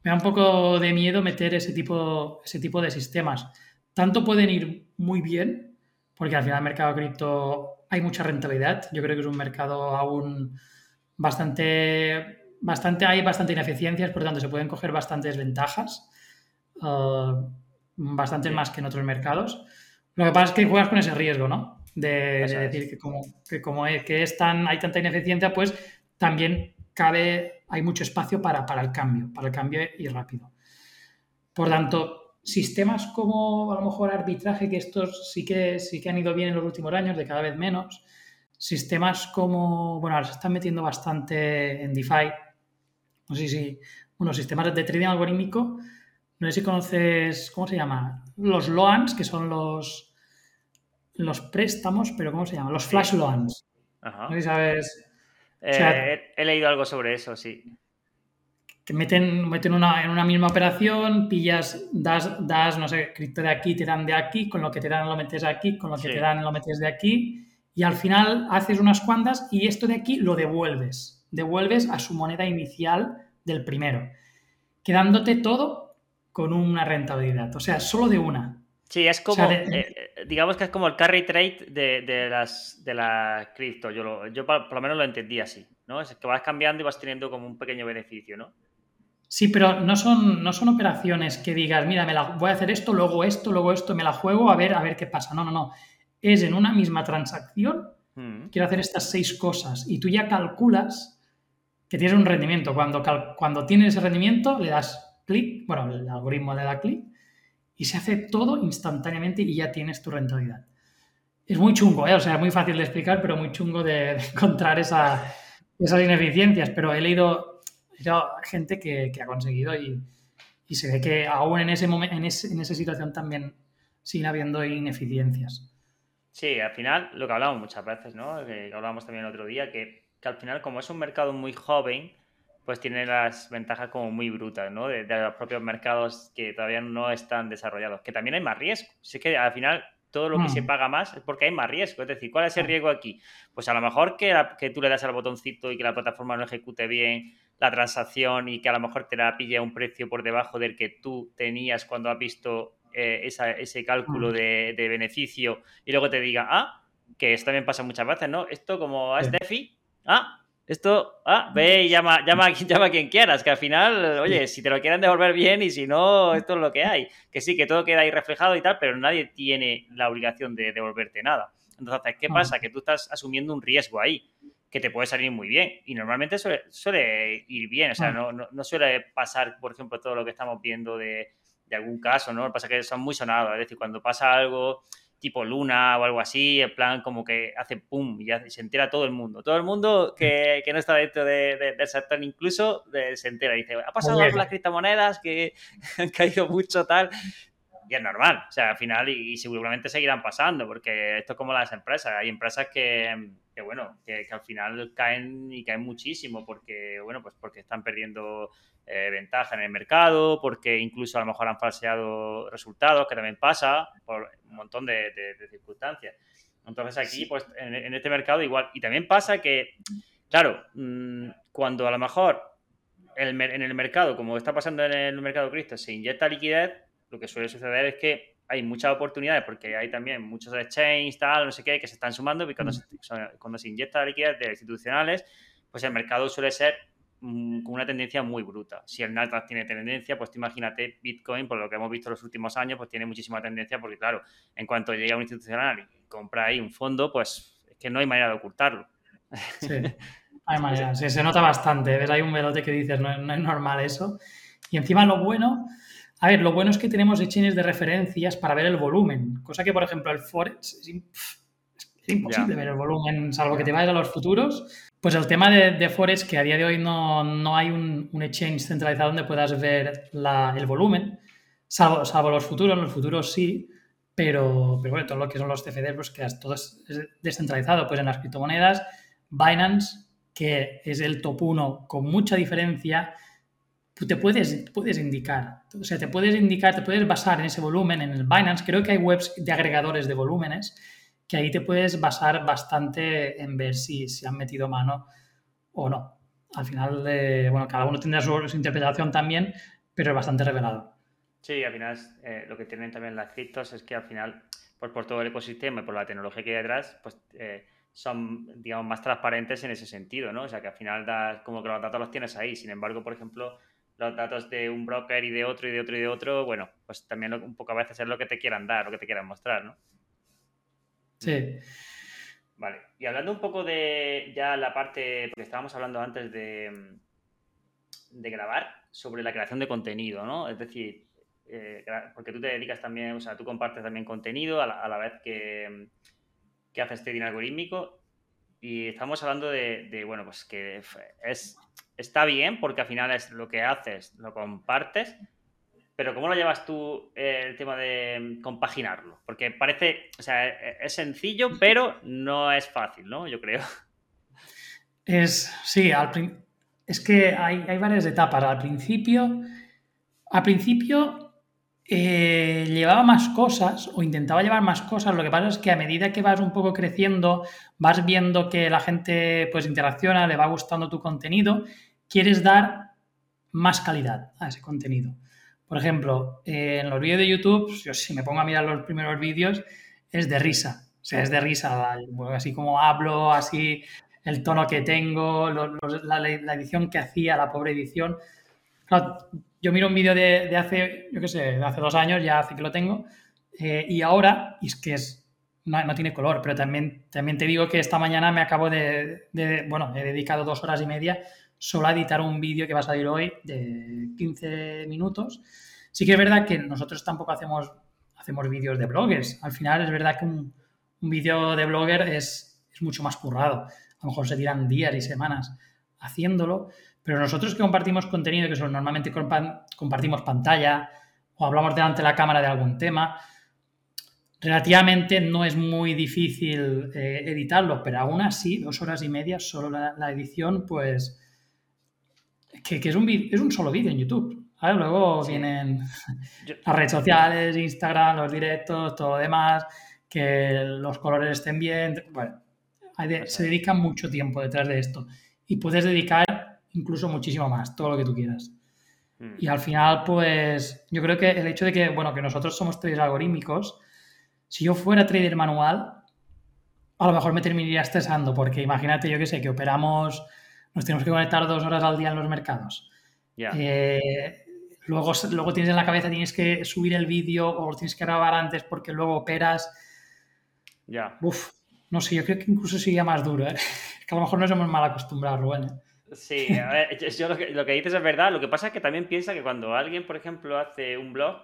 me da un poco de miedo meter ese tipo, ese tipo de sistemas. Tanto pueden ir muy bien, porque al final el mercado cripto hay mucha rentabilidad, yo creo que es un mercado aún bastante, bastante, hay bastante ineficiencias, por lo tanto se pueden coger bastantes ventajas uh, bastante más que en otros mercados. Lo que pasa es que juegas con ese riesgo, ¿no? De, decir que como, que como es, que es tan, hay tanta ineficiencia, pues también cabe, hay mucho espacio para, para el cambio, para el cambio y rápido. Por tanto, sistemas como a lo mejor arbitraje, que estos sí que, sí que han ido bien en los últimos años, de cada vez menos. Sistemas como, bueno, ahora se están metiendo bastante en DeFi. No sé si, bueno, sistemas de trading algorítmico no sé si conoces, ¿cómo se llama? Los loans, que son los, los préstamos, pero ¿cómo se llama? Los flash loans. No sé si sabes. Eh, he leído algo sobre eso, sí. Que meten, meten una, en una misma operación, pillas, das, das, no sé, cripto de aquí, te dan de aquí, con lo que te dan lo metes aquí, con lo que te dan lo metes de aquí, y al final haces unas cuantas y esto de aquí lo devuelves. Devuelves a su moneda inicial del primero, quedándote todo con una rentabilidad. O sea, solo de una. Sí, es como, eh, eh, digamos que es como el carry trade de, las de la cripto. Yo, yo por, lo menos lo entendí así, ¿no? Es que vas cambiando y vas teniendo como un pequeño beneficio, ¿no? Sí, pero no son, no son operaciones que digas, mira, me la, voy a hacer esto, luego esto, luego esto, me la juego, a ver, a ver qué pasa. No, no, no. Es en una misma transacción, mm. quiero hacer estas seis cosas y tú ya calculas que tienes un rendimiento. Cuando, cuando tienes ese rendimiento, le das clic, bueno, el algoritmo le da clic y se hace todo instantáneamente y ya tienes tu rentabilidad. Es muy chungo, ¿eh? o sea, es muy fácil de explicar, pero muy chungo de, encontrar esa, esas ineficiencias, pero he leído, gente que, ha conseguido y, se ve que aún en, ese momento, en, en esa situación también siguen habiendo ineficiencias. Sí, al final, lo que hablamos muchas veces, ¿no? Que hablábamos también el otro día, que, que al final, como es un mercado muy joven, pues tiene las ventajas como muy brutas, ¿no? De, los propios mercados que todavía no están desarrollados, que también hay más riesgo. Si es que al final todo lo que se mm. paga más es porque hay más riesgo. Es decir, ¿cuál es el riesgo aquí? Pues a lo mejor que, que tú le das al botoncito y que la plataforma no ejecute bien la transacción y que a lo mejor te la pille a un precio por debajo del que tú tenías cuando has visto eh, ese cálculo mm. de, de, beneficio y luego te diga, ah, que esto también pasa muchas veces, ¿no? Esto como es DeFi, ah, esto, ah, ve y llama, llama, llama a quien quieras, que al final, oye, si te lo quieren devolver bien y si no, esto es lo que hay. Que sí, que todo queda ahí reflejado y tal, pero nadie tiene la obligación de devolverte nada. Entonces, ¿qué pasa? Que tú estás asumiendo un riesgo ahí, que te puede salir muy bien. Y normalmente suele, ir bien, o sea, no, no, suele pasar, por ejemplo, todo lo que estamos viendo de, de algún caso, ¿no? Lo que pasa es que son muy sonados, es decir, cuando pasa algo tipo Luna o algo así, en plan como que hace pum y se entera todo el mundo. Todo el mundo que, no está dentro del sector incluso se entera. Dice, ha pasado algo con las criptomonedas que han caído mucho tal. Y es normal, o sea, al final, y, seguramente seguirán pasando, porque esto es como las empresas. Hay empresas que, bueno, que, que, al final caen y caen muchísimo, porque, bueno, pues porque están perdiendo eh, ventaja en el mercado, porque incluso a lo mejor han falseado resultados, que también pasa por un montón de, circunstancias. Entonces aquí, pues en, este mercado igual. Y también pasa que, claro, mm, cuando a lo mejor en el mercado, como está pasando en el mercado cripto, se inyecta liquidez, lo que suele suceder es que hay muchas oportunidades porque hay también muchos exchanges, tal, no sé qué, que se están sumando y cuando, se, cuando se inyecta liquidez de institucionales, pues el mercado suele ser Mm, con una tendencia muy bruta. Si el Nasdaq tiene tendencia, pues imagínate Bitcoin, por lo que hemos visto los últimos años, pues tiene muchísima tendencia porque, claro, en cuanto llega un institucional y compra ahí un fondo, pues es que no hay manera de ocultarlo. Sí, hay manera. se nota bastante. Ves, hay un velote que dices, no, es normal eso. Y encima lo bueno, a ver, lo bueno es que tenemos exchanges de referencias para ver el volumen, cosa que, por ejemplo, el Forex es, imposible ver el volumen, salvo que te vayas a los futuros. Pues el tema de, de Forex, que a día de hoy no, hay un, exchange centralizado donde puedas ver el volumen, salvo, salvo, los futuros, los futuros sí, pero, pero bueno, todo lo que son los CFDs, pues que todo es descentralizado. Pues en las criptomonedas, Binance, que es el top 1 con mucha diferencia, te puedes, puedes indicar, o sea, te puedes indicar, te puedes basar en ese volumen, en el Binance. Creo que hay webs de agregadores de volúmenes que ahí te puedes basar bastante en ver si, se han metido mano o no. Al final, bueno, cada uno tendrá su, interpretación también, pero es bastante revelado. Sí, al final eh, lo que tienen también las criptos es que al final, pues por todo el ecosistema y por la tecnología que hay detrás, pues eh, son, digamos, más transparentes en ese sentido, ¿no? O sea, que al final das, como que los datos los tienes ahí. Sin embargo, por ejemplo, los datos de un broker y de otro y de otro y de otro, bueno, pues también un poco a veces es lo que te quieran dar, lo que te quieran mostrar, ¿no? Sí. Vale. Y hablando un poco de ya la parte, porque estábamos hablando antes de, de grabar, sobre la creación de contenido, ¿no? Es decir, eh, porque tú te dedicas también, o sea, tú compartes también contenido a la, vez que, que haces trading algorítmico y estamos hablando de, de, bueno, pues que es, está bien porque al final es lo que haces, lo compartes, pero ¿cómo lo llevas tú eh, el tema de compaginarlo? Porque parece, o sea, e-, es sencillo, pero no es fácil, ¿no? Yo creo. Es, sí, es que hay, hay, varias etapas. Al principio, al principio eh, llevaba más cosas o intentaba llevar más cosas. Lo que pasa es que a medida que vas un poco creciendo, vas viendo que la gente pues interacciona, le va gustando tu contenido, quieres dar más calidad a ese contenido. Por ejemplo, eh, en los vídeos de YouTube, yo si me pongo a mirar los primeros vídeos, es de risa. O sea, es de risa, así como hablo, así el tono que tengo, la, edición que hacía, la pobre edición. Yo miro un vídeo de, hace, yo qué sé, de hace dos años, ya hace que lo tengo, eh, y ahora, y es que es, no, tiene color, pero también, también te digo que esta mañana me acabo de, de, bueno, he dedicado dos horas y media solo a editar un vídeo que va a salir hoy de 15 minutos. Sí que es verdad que nosotros tampoco hacemos, hacemos vídeos de bloggers. Al final es verdad que un, vídeo de blogger es, es, mucho más currado. A lo mejor se tiran días y semanas. haciéndolo, pero nosotros que compartimos contenido, que son normalmente compartimos pantalla o hablamos delante de la cámara de algún tema, relativamente no es muy difícil eh, editarlo, pero aún así, dos horas y media solo la, edición, pues que, es, un, es un solo vídeo en YouTube. Luego vienen las redes sociales, Instagram, los directos, todo lo demás, que los colores estén bien. Bueno, se dedica mucho tiempo detrás de esto y puedes dedicar incluso muchísimo más, todo lo que tú quieras. Mm. Y al final, pues yo creo que el hecho de que, bueno, que nosotros somos traders algorítmicos, si yo fuera trader manual, a lo mejor me terminaría estresando, porque imagínate, yo que sé, que operamos, nos tenemos que conectar dos horas al día en los mercados. Eh, luego, luego tienes en la cabeza, tienes que subir el vídeo o tienes que grabar antes porque luego operas. Ya. Uf, no sé, yo creo que incluso sería más duro, ¿eh? que a lo mejor nos hemos mal acostumbrado, Rubén. ¿eh? Sí, a ver, yo lo que, lo que dices es verdad. Lo que pasa es que también piensa que cuando alguien, por ejemplo, hace un blog,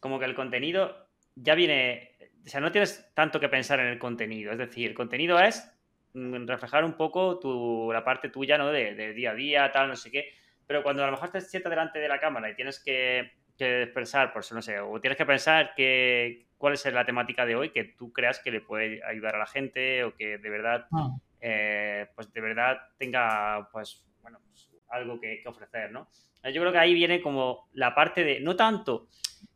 como que el contenido ya viene. O sea, no tienes tanto que pensar en el contenido. Es decir, el contenido es mm, reflejar un poco tu, la parte tuya, ¿no? De, de, día a día, tal, no sé qué. Pero cuando a lo mejor te sientas delante de la cámara y tienes que, que expresar, pues no sé, o tienes que pensar que, cuál es la temática de hoy que tú creas que le puede ayudar a la gente o que de verdad, ah. eh, pues de verdad tenga, pues, bueno, pues, algo que, ofrecer, ¿no? Yo creo que ahí viene como la parte de, no tanto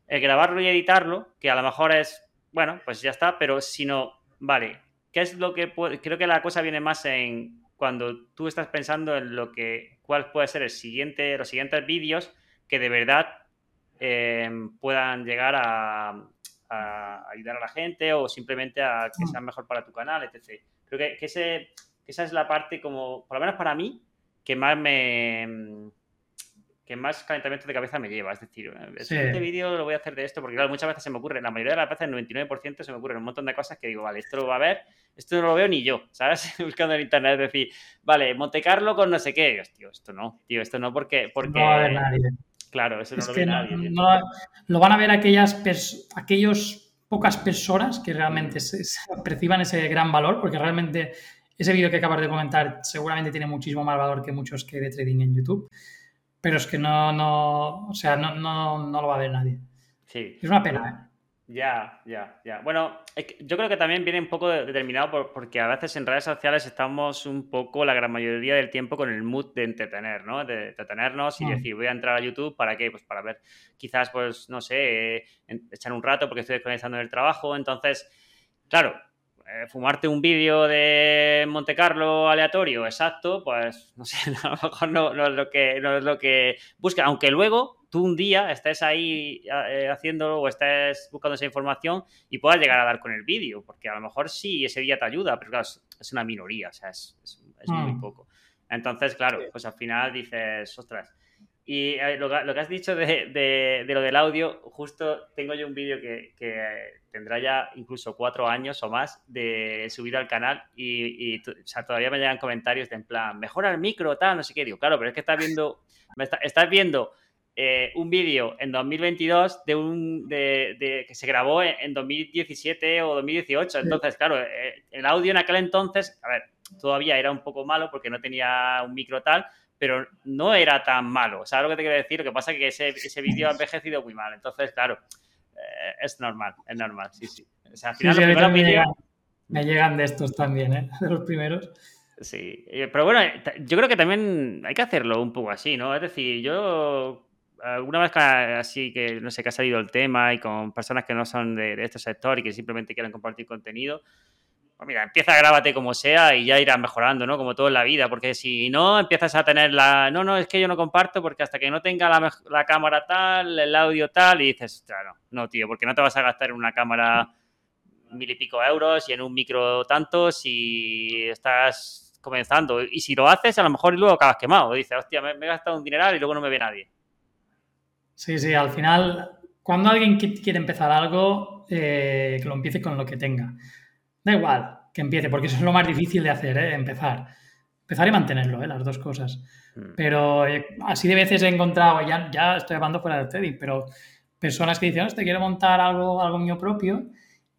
el grabarlo y editarlo, que a lo mejor es, bueno, pues ya está, pero sino, vale, ¿qué es lo que puede, creo que la cosa viene más en cuando tú estás pensando en lo que, cuál puede ser el siguiente, los siguientes vídeos que de verdad eh, puedan llegar a, a ayudar a la gente o simplemente a que mm. sea mejor para tu canal, etc. Creo que, que, ese, esa es la parte como, por lo menos para mí, que más me que más calentamiento de cabeza me lleva. Es decir, este vídeo lo voy a hacer de esto, porque claro, muchas veces se me ocurre, la mayoría de las veces, el 99% se me ocurren un montón de cosas que digo, vale, esto lo va a ver, esto no lo veo ni yo, ¿sabes? Buscando en internet, es decir, vale, Monte Carlo con no sé qué. Dios, tío, esto no, tío, esto no, porque... porque... No va a haber nadie. Claro, eso no lo ve nadie. lo van a ver aquellas aquellos pocas personas que realmente se, perciban ese gran valor, porque realmente ese vídeo que acabas de comentar seguramente tiene muchísimo más valor que muchos que de trading en YouTube, pero es que no, no, o sea, no, no, no lo va a ver nadie. Sí. Es una pena, ¿eh? Ya, ya, ya. Bueno, yo creo que también viene un poco determinado por, porque a veces en redes sociales estamos un poco la gran mayoría del tiempo con el mood de entretener, ¿no? De entretenernos y mm. decir, voy a entrar a YouTube, ¿para qué? Pues para ver, quizás, pues, no sé, echar un rato porque estoy desconectando del trabajo. Entonces, claro, eh, fumarte un vídeo de Monte Carlo aleatorio, exacto, pues, no sé, a lo mejor no, es, lo que, no es lo que busca. Aunque luego tú un día estés ahí eh, haciéndolo o estés buscando esa información y puedas llegar a dar con el vídeo, porque a lo mejor sí, ese día te ayuda, pero claro, es, una minoría, o sea, es, muy mm. poco. Entonces, claro, pues al final dices, ostras. Y eh, lo, que has dicho de, lo del audio, justo tengo yo un vídeo que, tendrá ya incluso cuatro años o más de subido al canal y, todavía me llegan comentarios de en plan, mejora el micro, tal, no sé qué. Digo, claro, pero es que estás viendo, estás viendo eh, un vídeo en 2022 de un de, que se grabó en, 2017 o 2018. Entonces, claro, eh, el audio en aquel entonces, a ver, todavía era un poco malo porque no tenía un micro tal, pero no era tan malo. ¿Sabes lo que te quiero decir? Lo que pasa es que ese, ese vídeo ha envejecido muy mal. Entonces, claro, eh, es normal, es normal, sí, sí. O sea, al final me, llegan, de estos también, ¿eh? De los primeros. Sí, pero bueno, yo creo que también hay que hacerlo un poco así, ¿no? Es decir, yo alguna vez así que, no sé, que ha salido el tema y con personas que no son de, este sector y que simplemente quieren compartir contenido, pues mira, empieza, grábate como sea y ya irás mejorando, ¿no? Como todo en la vida, porque si no, empiezas a tener la... No, no, es que yo no comparto porque hasta que no tenga la, cámara tal, el audio tal, y dices, claro, no, tío, porque no te vas a gastar en una cámara mil y pico euros y en un micro tanto si estás comenzando. Y si lo haces, a lo mejor luego acabas quemado. Dices, hostia, me, me he gastado un dineral y luego no me ve nadie. Sí, sí, al final, cuando alguien quiere empezar algo, eh, que lo empiece con lo que tenga. Da igual que empiece, porque eso es lo más difícil de hacer, ¿eh? empezar. Empezar y mantenerlo, ¿eh? las dos cosas. Mm. Pero eh, así de veces he encontrado, ya, ya estoy hablando fuera del trading, pero personas que dicen, te quiero montar algo, algo mío propio,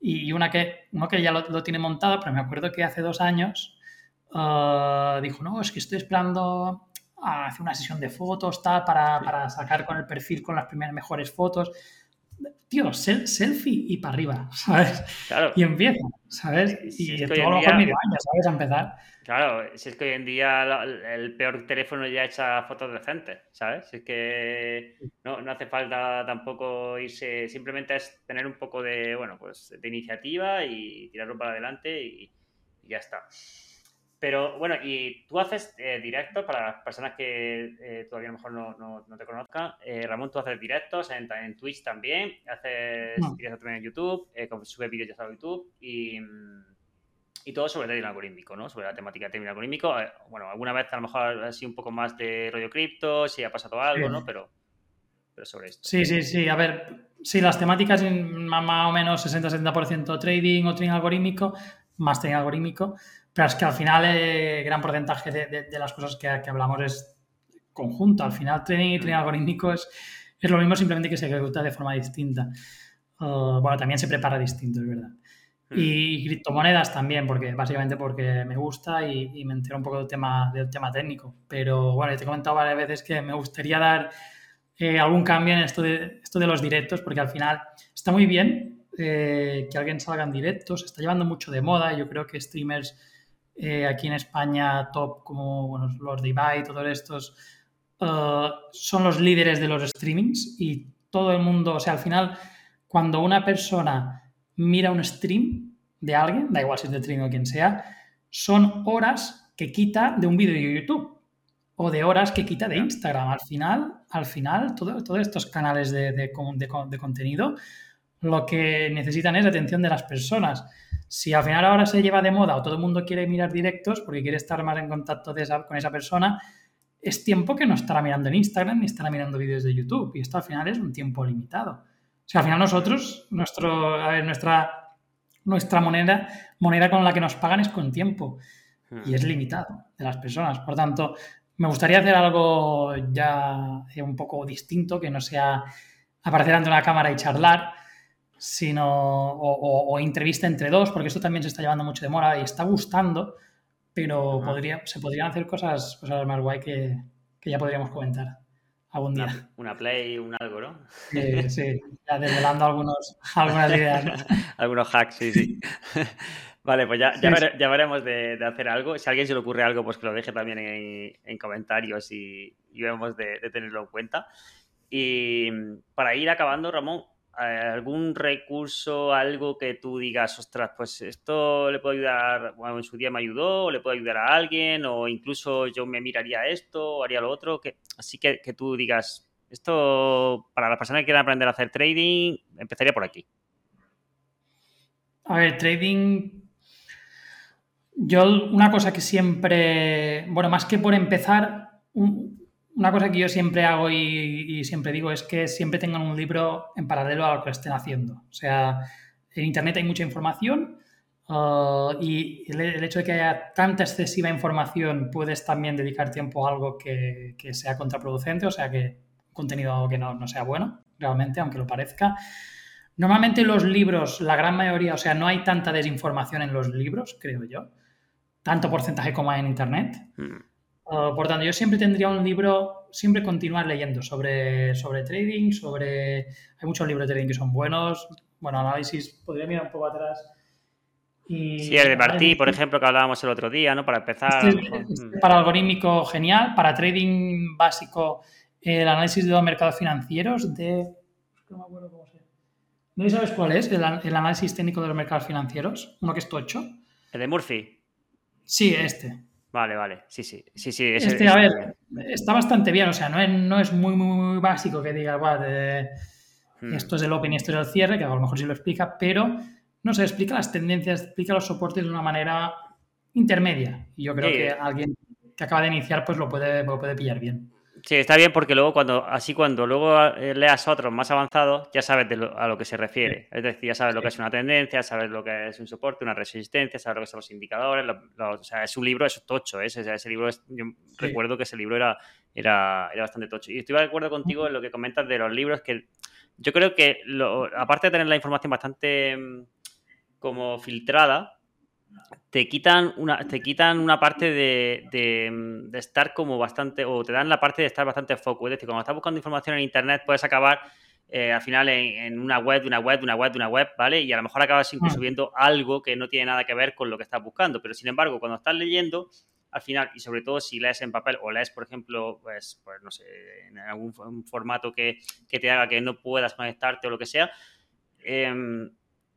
y una que, uno que ya lo, lo, tiene montado, pero me acuerdo que hace dos años uh, dijo, no, es que estoy esperando a hacer una sesión de fotos, tal, para, para sacar con el perfil con las primeras mejores fotos tío, selfie y para arriba, ¿sabes? Claro. Y empieza, ¿sabes? Y es todo lo mejor medio año, ¿sabes? A empezar. Claro, si es que hoy en día el peor teléfono ya echa fotos decentes, ¿sabes? Si es que no, no, hace falta tampoco irse, simplemente es tener un poco de, bueno, pues de iniciativa y tirarlo para adelante y ya está. Pero bueno, y tú haces eh, directos para las personas que eh, todavía a lo mejor no, no, te conozcan. Eh, Ramón, tú haces directos en, en Twitch también, haces directos también en YouTube, subes vídeos ya a YouTube y, y, todo sobre trading algorítmico, ¿no? Sobre la temática de trading algorítmico. bueno, alguna vez a lo mejor ha sido un poco más de rollo cripto, si ha pasado algo, ¿no? Pero, pero sobre esto. Sí, sí, sí. A ver, sí, las temáticas más o menos 60-70% trading o trading algorítmico, más trading algorítmico. Pero es que al final el gran porcentaje de, las cosas que, hablamos es conjunto. Al final trading y trading mm. algorítmico es, es lo mismo, simplemente que se ejecuta de forma distinta. Uh, bueno, también se prepara distinto, es verdad. Mm. Y criptomonedas también, porque básicamente porque me gusta y, me entero un poco del tema, del tema técnico. Pero bueno, te he comentado varias veces que me gustaría dar eh, algún cambio en esto de, esto de los directos, porque al final está muy bien eh, que alguien salga en directos, se está llevando mucho de moda. Yo creo que streamers eh, aquí en España top como bueno, los de Ibai, todos estos, uh, son los líderes de los streamings y todo el mundo, o sea, al final, cuando una persona mira un stream de alguien, da igual si es de stream o quien sea, son horas que quita de un vídeo de YouTube o de horas que quita de Instagram. Al final, al final, todos estos canales de, de, de contenido lo que necesitan es atención de las personas. Si al final ahora se lleva de moda o todo el mundo quiere mirar directos porque quiere estar más en contacto con esa persona, es tiempo que no estará mirando en Instagram ni estará mirando vídeos de YouTube. Y esto al final es un tiempo limitado. O sea, al final nosotros, nuestro, a ver, nuestra, nuestra moneda, moneda con la que nos pagan es con tiempo. Y es limitado de las personas. Por tanto, me gustaría hacer algo ya un poco distinto, que no sea aparecer ante una cámara y charlar, sino o, entrevista entre dos, porque esto también se está llevando mucho de moda y está gustando, pero podría, se podrían hacer cosas, cosas más guay que, ya podríamos comentar algún día. Una, play, un algo, ¿no? Sí, sí, ya desvelando algunos, algunas ideas. algunos hacks, sí, sí. Vale, pues ya, ya, veremos de, hacer algo. Si a alguien se le ocurre algo, pues que lo deje también en, comentarios y, y vemos de, de, tenerlo en cuenta. Y para ir acabando, Ramón, algún recurso, algo que tú digas, ostras, pues esto le puedo ayudar, bueno, en su día me ayudó, o le puedo ayudar a alguien, o incluso yo me miraría esto, o haría lo otro, que, así que, que tú digas, esto para las personas que quieran aprender a hacer trading, empezaría por aquí. A ver, trading, yo una cosa que siempre, bueno, más que por empezar, una cosa que yo siempre hago y, siempre digo es que siempre tengan un libro en paralelo a lo que estén haciendo. O sea, en Internet hay mucha información uh, y el, hecho de que haya tanta excesiva información puedes también dedicar tiempo a algo que, sea contraproducente, o sea, que contenido que no, sea bueno, realmente, aunque lo parezca. Normalmente los libros, la gran mayoría, o sea, no hay tanta desinformación en los libros, creo yo, tanto porcentaje como hay en Internet. Mm. Ah, por tanto, yo siempre tendría un libro, siempre continuar leyendo sobre, sobre trading, sobre... Hay muchos libros de trading que son buenos. Bueno, análisis, podría mirar un poco atrás. Y, sí, el de Martí, por ejemplo, que hablábamos el otro día, ¿no? Para empezar. Este, este para algorítmico, genial. Para trading básico, el análisis de los mercados financieros de... No me acuerdo cómo se ¿No sabes cuál es? El, el, análisis técnico de los mercados financieros. Uno que es tocho. El de Murphy. Sí, este. Vale, vale. Sí, sí. Sí, sí. este, a ver, está bastante bien. O sea, no es, no es muy, muy, básico que diga, hmm. esto es el open y esto es el cierre, que a lo mejor sí lo explica, pero no se explica las tendencias, explica los soportes de una manera intermedia. Y yo creo que alguien que acaba de iniciar, pues lo puede, lo puede pillar bien. Sí, está bien porque luego cuando, así cuando luego eh, leas otros más avanzados, ya sabes a lo que se refiere. Es decir, ya sabes lo que es una tendencia, sabes lo que es un soporte, una resistencia, sabes lo que son los indicadores. o sea, es un libro, es tocho. ¿eh? Ese, ese libro, es, yo recuerdo que ese libro era, era, era bastante tocho. Y estoy de acuerdo contigo en lo que comentas de los libros, que yo creo que, aparte de tener la información bastante mm, como filtrada, te quitan una, te quitan una parte de, de, estar como bastante, o te dan la parte de estar bastante foco. Es decir, cuando estás buscando información en Internet puedes acabar eh, al final en, una web, una web, una web, una web, ¿vale? Y a lo mejor acabas incluso mm. viendo algo que no tiene nada que ver con lo que estás buscando. Pero sin embargo, cuando estás leyendo, al final, y sobre todo si lees en papel o lees, por ejemplo, pues, pues no sé, en algún formato que, que te haga que no puedas conectarte o lo que sea, eh,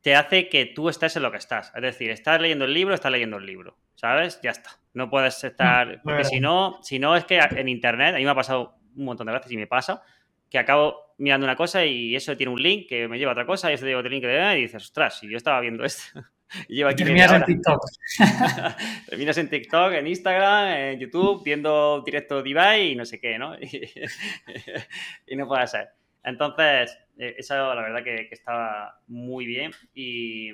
te hace que tú estés en lo que estás. Es decir, estás leyendo el libro, estás leyendo el libro. ¿Sabes? Ya está. No puedes estar. Mm, porque si no, si no, es que en internet, a mí me ha pasado un montón de veces y me pasa, que acabo mirando una cosa y eso tiene un link que me lleva a otra cosa y eso te lleva otro link que y dices, ostras, si yo estaba viendo esto. y llevo aquí terminas en TikTok. terminas en TikTok, en Instagram, en YouTube, viendo directo de y no sé qué, ¿no? y no puede ser. Entonces, eh, eso la verdad que, estaba muy bien y,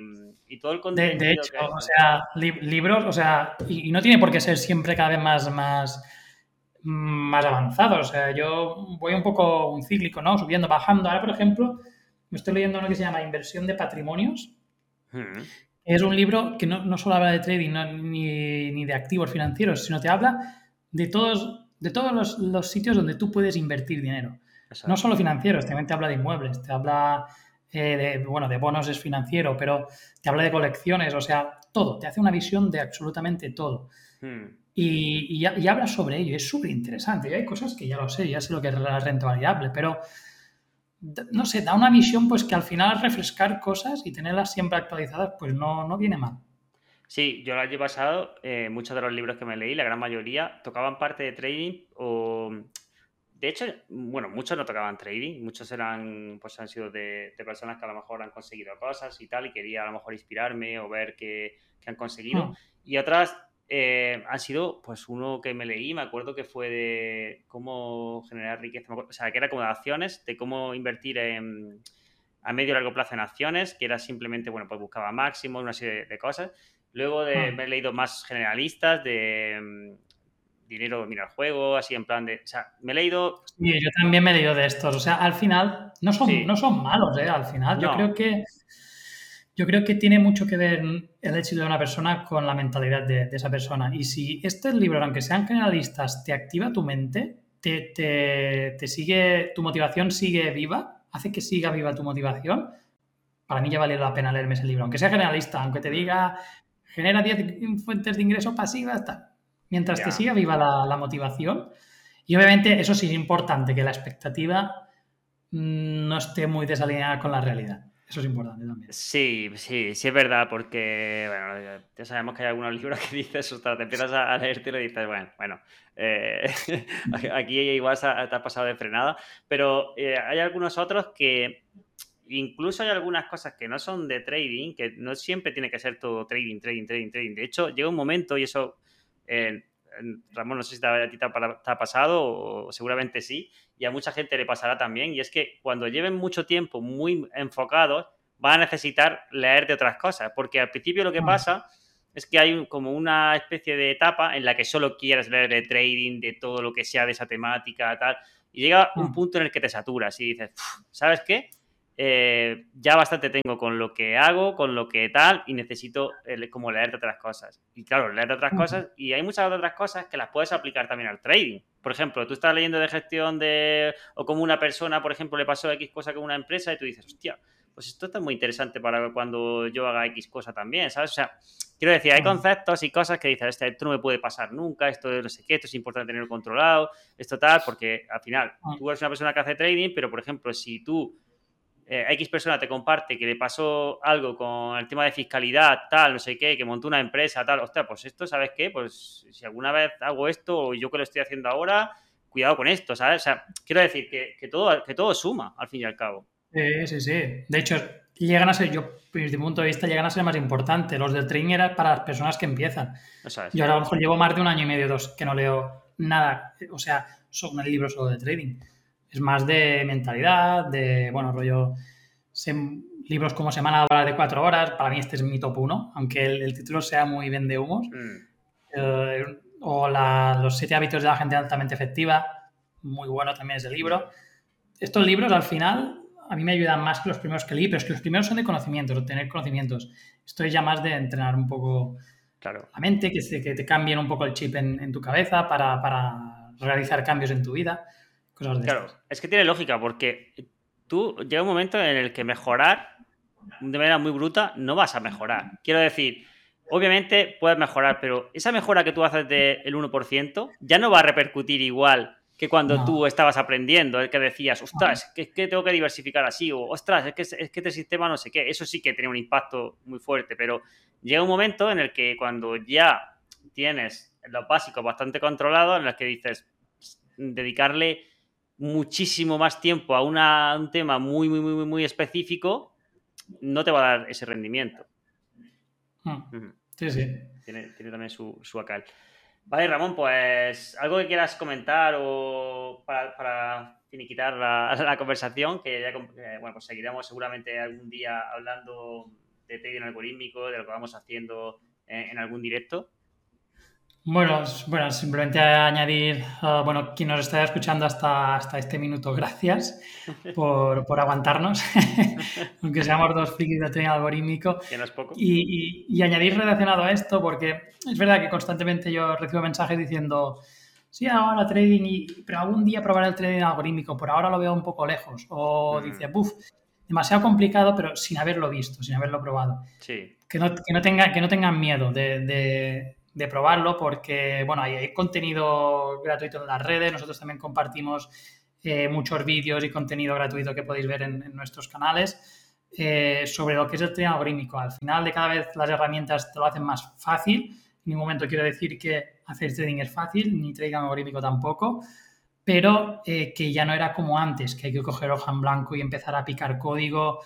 todo el contenido. De, hecho, o sea, libros, o sea, y, no tiene por qué ser siempre cada vez más, más, más avanzado. O sea, yo voy un poco un cíclico, ¿no? Subiendo, bajando. Ahora, por ejemplo, me estoy leyendo uno que se llama Inversión de Patrimonios. Hmm. Es un libro que no, no solo habla de trading ni, ni, de activos financieros, sino te habla de todos, de todos los, los sitios donde tú puedes invertir dinero. No solo financieros, también te habla de inmuebles, te habla eh, de, bueno, de bonos es financiero, pero te habla de colecciones, o sea, todo, te hace una visión de absolutamente todo. Hmm. Y, y, habla sobre ello, es súper interesante. Y hay cosas que ya lo sé, ya sé lo que es la renta variable, pero no sé, da una visión pues que al final refrescar cosas y tenerlas siempre actualizadas, pues no, no viene mal. Sí, yo el año pasado, eh, muchos de los libros que me leí, la gran mayoría, tocaban parte de trading o de hecho, bueno, muchos no tocaban trading, muchos eran, pues han sido de, personas que a lo mejor han conseguido cosas y tal, y quería a lo mejor inspirarme o ver qué, han conseguido. Hmm. Y otras eh, han sido, pues uno que me leí, me acuerdo que fue de cómo generar riqueza, o sea, que era como de acciones, de cómo invertir en, a medio y largo plazo en acciones, que era simplemente, bueno, pues buscaba máximo, una serie de, cosas. Luego de, hmm. me he leído más generalistas de dinero mira el juego, así en plan de. O sea, me he leído. Sí, yo también me he leído de estos. O sea, al final no son, no son malos, ¿eh? Al final, yo creo que. Yo creo que tiene mucho que ver el éxito de una persona con la mentalidad de, esa persona. Y si este libro, aunque sean generalistas, te activa tu mente, te, te, sigue, tu motivación sigue viva, hace que siga viva tu motivación, para mí ya vale la pena leerme ese libro. Aunque sea generalista, aunque te diga genera 10 fuentes de ingreso pasivas, está mientras te siga viva la, motivación. Y obviamente eso sí es importante, que la expectativa mm, no esté muy desalineada con la realidad. Eso es importante también. Sí, sí, sí es verdad, porque, bueno, ya sabemos que hay algunos libros que dices, ostras, te empiezas a leerte y le dices, bueno, bueno, eh, aquí igual te has pasado de frenada, pero eh, hay algunos otros que incluso hay algunas cosas que no son de trading, que no siempre tiene que ser todo trading, trading, trading, trading. De hecho, llega un momento, y eso Ramón, no sé si a ti te ha, pasado o seguramente sí, y a mucha gente le pasará también, y es que cuando lleven mucho tiempo muy enfocados, van a necesitar leer de otras cosas, porque al principio lo que pasa es que hay como una especie de etapa en la que solo quieres leer de trading, de todo lo que sea de esa temática, tal, y llega un punto en el que te saturas y dices, ¿sabes qué? Eh, ya bastante tengo con lo que hago, con lo que tal, y necesito como leer de otras cosas. Y claro, leer de otras cosas, y hay muchas otras cosas que las puedes aplicar también al trading. Por ejemplo, tú estás leyendo de gestión de, o como una persona, por ejemplo, le pasó X cosa con una empresa y tú dices, hostia, pues esto está muy interesante para cuando yo haga X cosa también, ¿sabes? O sea, quiero decir, hay conceptos y cosas que dices, esto no me puede pasar nunca, esto no sé qué, esto es importante tenerlo controlado, esto tal, porque al final tú eres una persona que hace trading, pero por ejemplo, si tú eh, X persona te comparte que le pasó algo con el tema de fiscalidad, tal, no sé qué, que montó una empresa, tal, ostras, pues esto, ¿sabes qué? Pues si alguna vez hago esto o yo que lo estoy haciendo ahora, cuidado con esto, ¿sabes? O sea, quiero decir que, todo, que todo suma, al fin y al cabo. Sí, sí, sí. De hecho, llegan a ser, yo, desde mi punto de vista, llegan a ser más importantes. Los del trading eran para las personas que empiezan. Yo ahora a lo mejor llevo más de un año y medio, dos, que no leo nada, o sea, son un libro solo de trading. Es más de mentalidad, de, bueno, rollo, libros como Semana de cuatro horas, para mí este es mi top uno, aunque el, título sea muy bien de humos. Mm. Eh, o Los siete hábitos de la gente altamente efectiva, muy bueno también ese libro. Estos libros al final a mí me ayudan más que los primeros que leí, pero es que los primeros son de conocimientos, de tener conocimientos. Esto es ya más de entrenar un poco claro. la mente, que, se, que te cambien un poco el chip en, tu cabeza para, para, realizar cambios en tu vida, cosas de Claro, es que tiene lógica, porque tú llega un momento en el que mejorar de manera muy bruta no vas a mejorar. Quiero decir, obviamente puedes mejorar, pero esa mejora que tú haces del 1% ya no va a repercutir igual que cuando tú estabas aprendiendo, el que decías, ostras, es que tengo que diversificar así, o ostras, es que, es que este sistema no sé qué, eso sí que tiene un impacto muy fuerte, pero llega un momento en el que cuando ya tienes lo básico bastante controlado, en el que dices, dedicarle muchísimo más tiempo a, un tema muy, muy, muy, muy específico, no te va a dar ese rendimiento. Hmm. Sí, sí. Tiene, también su, su acal. Vale, Ramón, pues algo que quieras comentar o para, finiquitar la, la, conversación, que ya eh, bueno, pues seguiremos seguramente algún día hablando de trading algorítmico, de lo que vamos haciendo en algún directo. Bueno, bueno, simplemente añadir, uh, bueno, quien nos está escuchando hasta, hasta este minuto, gracias por, por aguantarnos, aunque seamos dos frikis de trading algorítmico. Que no es poco. Y, y, añadir relacionado a esto, porque es verdad que constantemente yo recibo mensajes diciendo, sí, ahora trading, y, pero algún día probaré el trading algorítmico, por ahora lo veo un poco lejos. O dice, buf, demasiado complicado, pero sin haberlo visto, sin haberlo probado. Sí. Que no, que no, tenga, que no tengan miedo de de probarlo porque, bueno, hay, contenido gratuito en las redes, nosotros también compartimos eh, muchos vídeos y contenido gratuito que podéis ver en, nuestros canales eh, sobre lo que es el trading algorítmico. Al final de cada vez las herramientas te lo hacen más fácil. En ningún momento quiero decir que hacer trading es fácil, ni trading algorítmico tampoco, pero eh, que ya no era como antes, que hay que coger hoja en blanco y empezar a picar código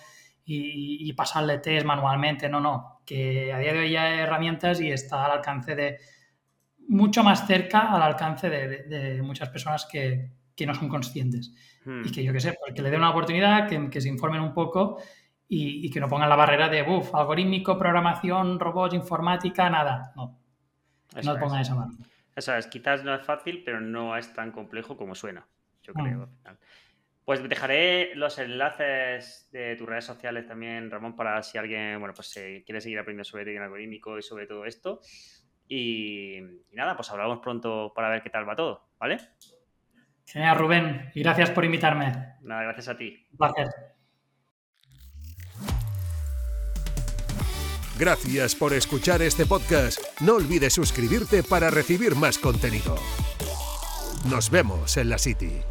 y, y pasarle test manualmente. No, no que a día de hoy ya hay herramientas y está al alcance de, mucho más cerca al alcance de, muchas personas que, no son conscientes. Y que yo qué sé, pues que le den una oportunidad, que, se informen un poco y, que no pongan la barrera de, uff, algorítmico, programación, robots, informática, nada. No, no pongan esa mano. Eso es, quizás no es fácil, pero no es tan complejo como suena, yo creo. Mm. Pues dejaré los enlaces de tus redes sociales también, Ramón, para si alguien, bueno, pues quiere seguir aprendiendo sobre trading algorítmico y sobre todo esto. Y, nada, pues hablamos pronto para ver qué tal va todo, ¿vale? Genial, Rubén. Y gracias por invitarme. Nada, gracias a ti. Un placer. Gracias por escuchar este podcast. No olvides suscribirte para recibir más contenido. Nos vemos en la City.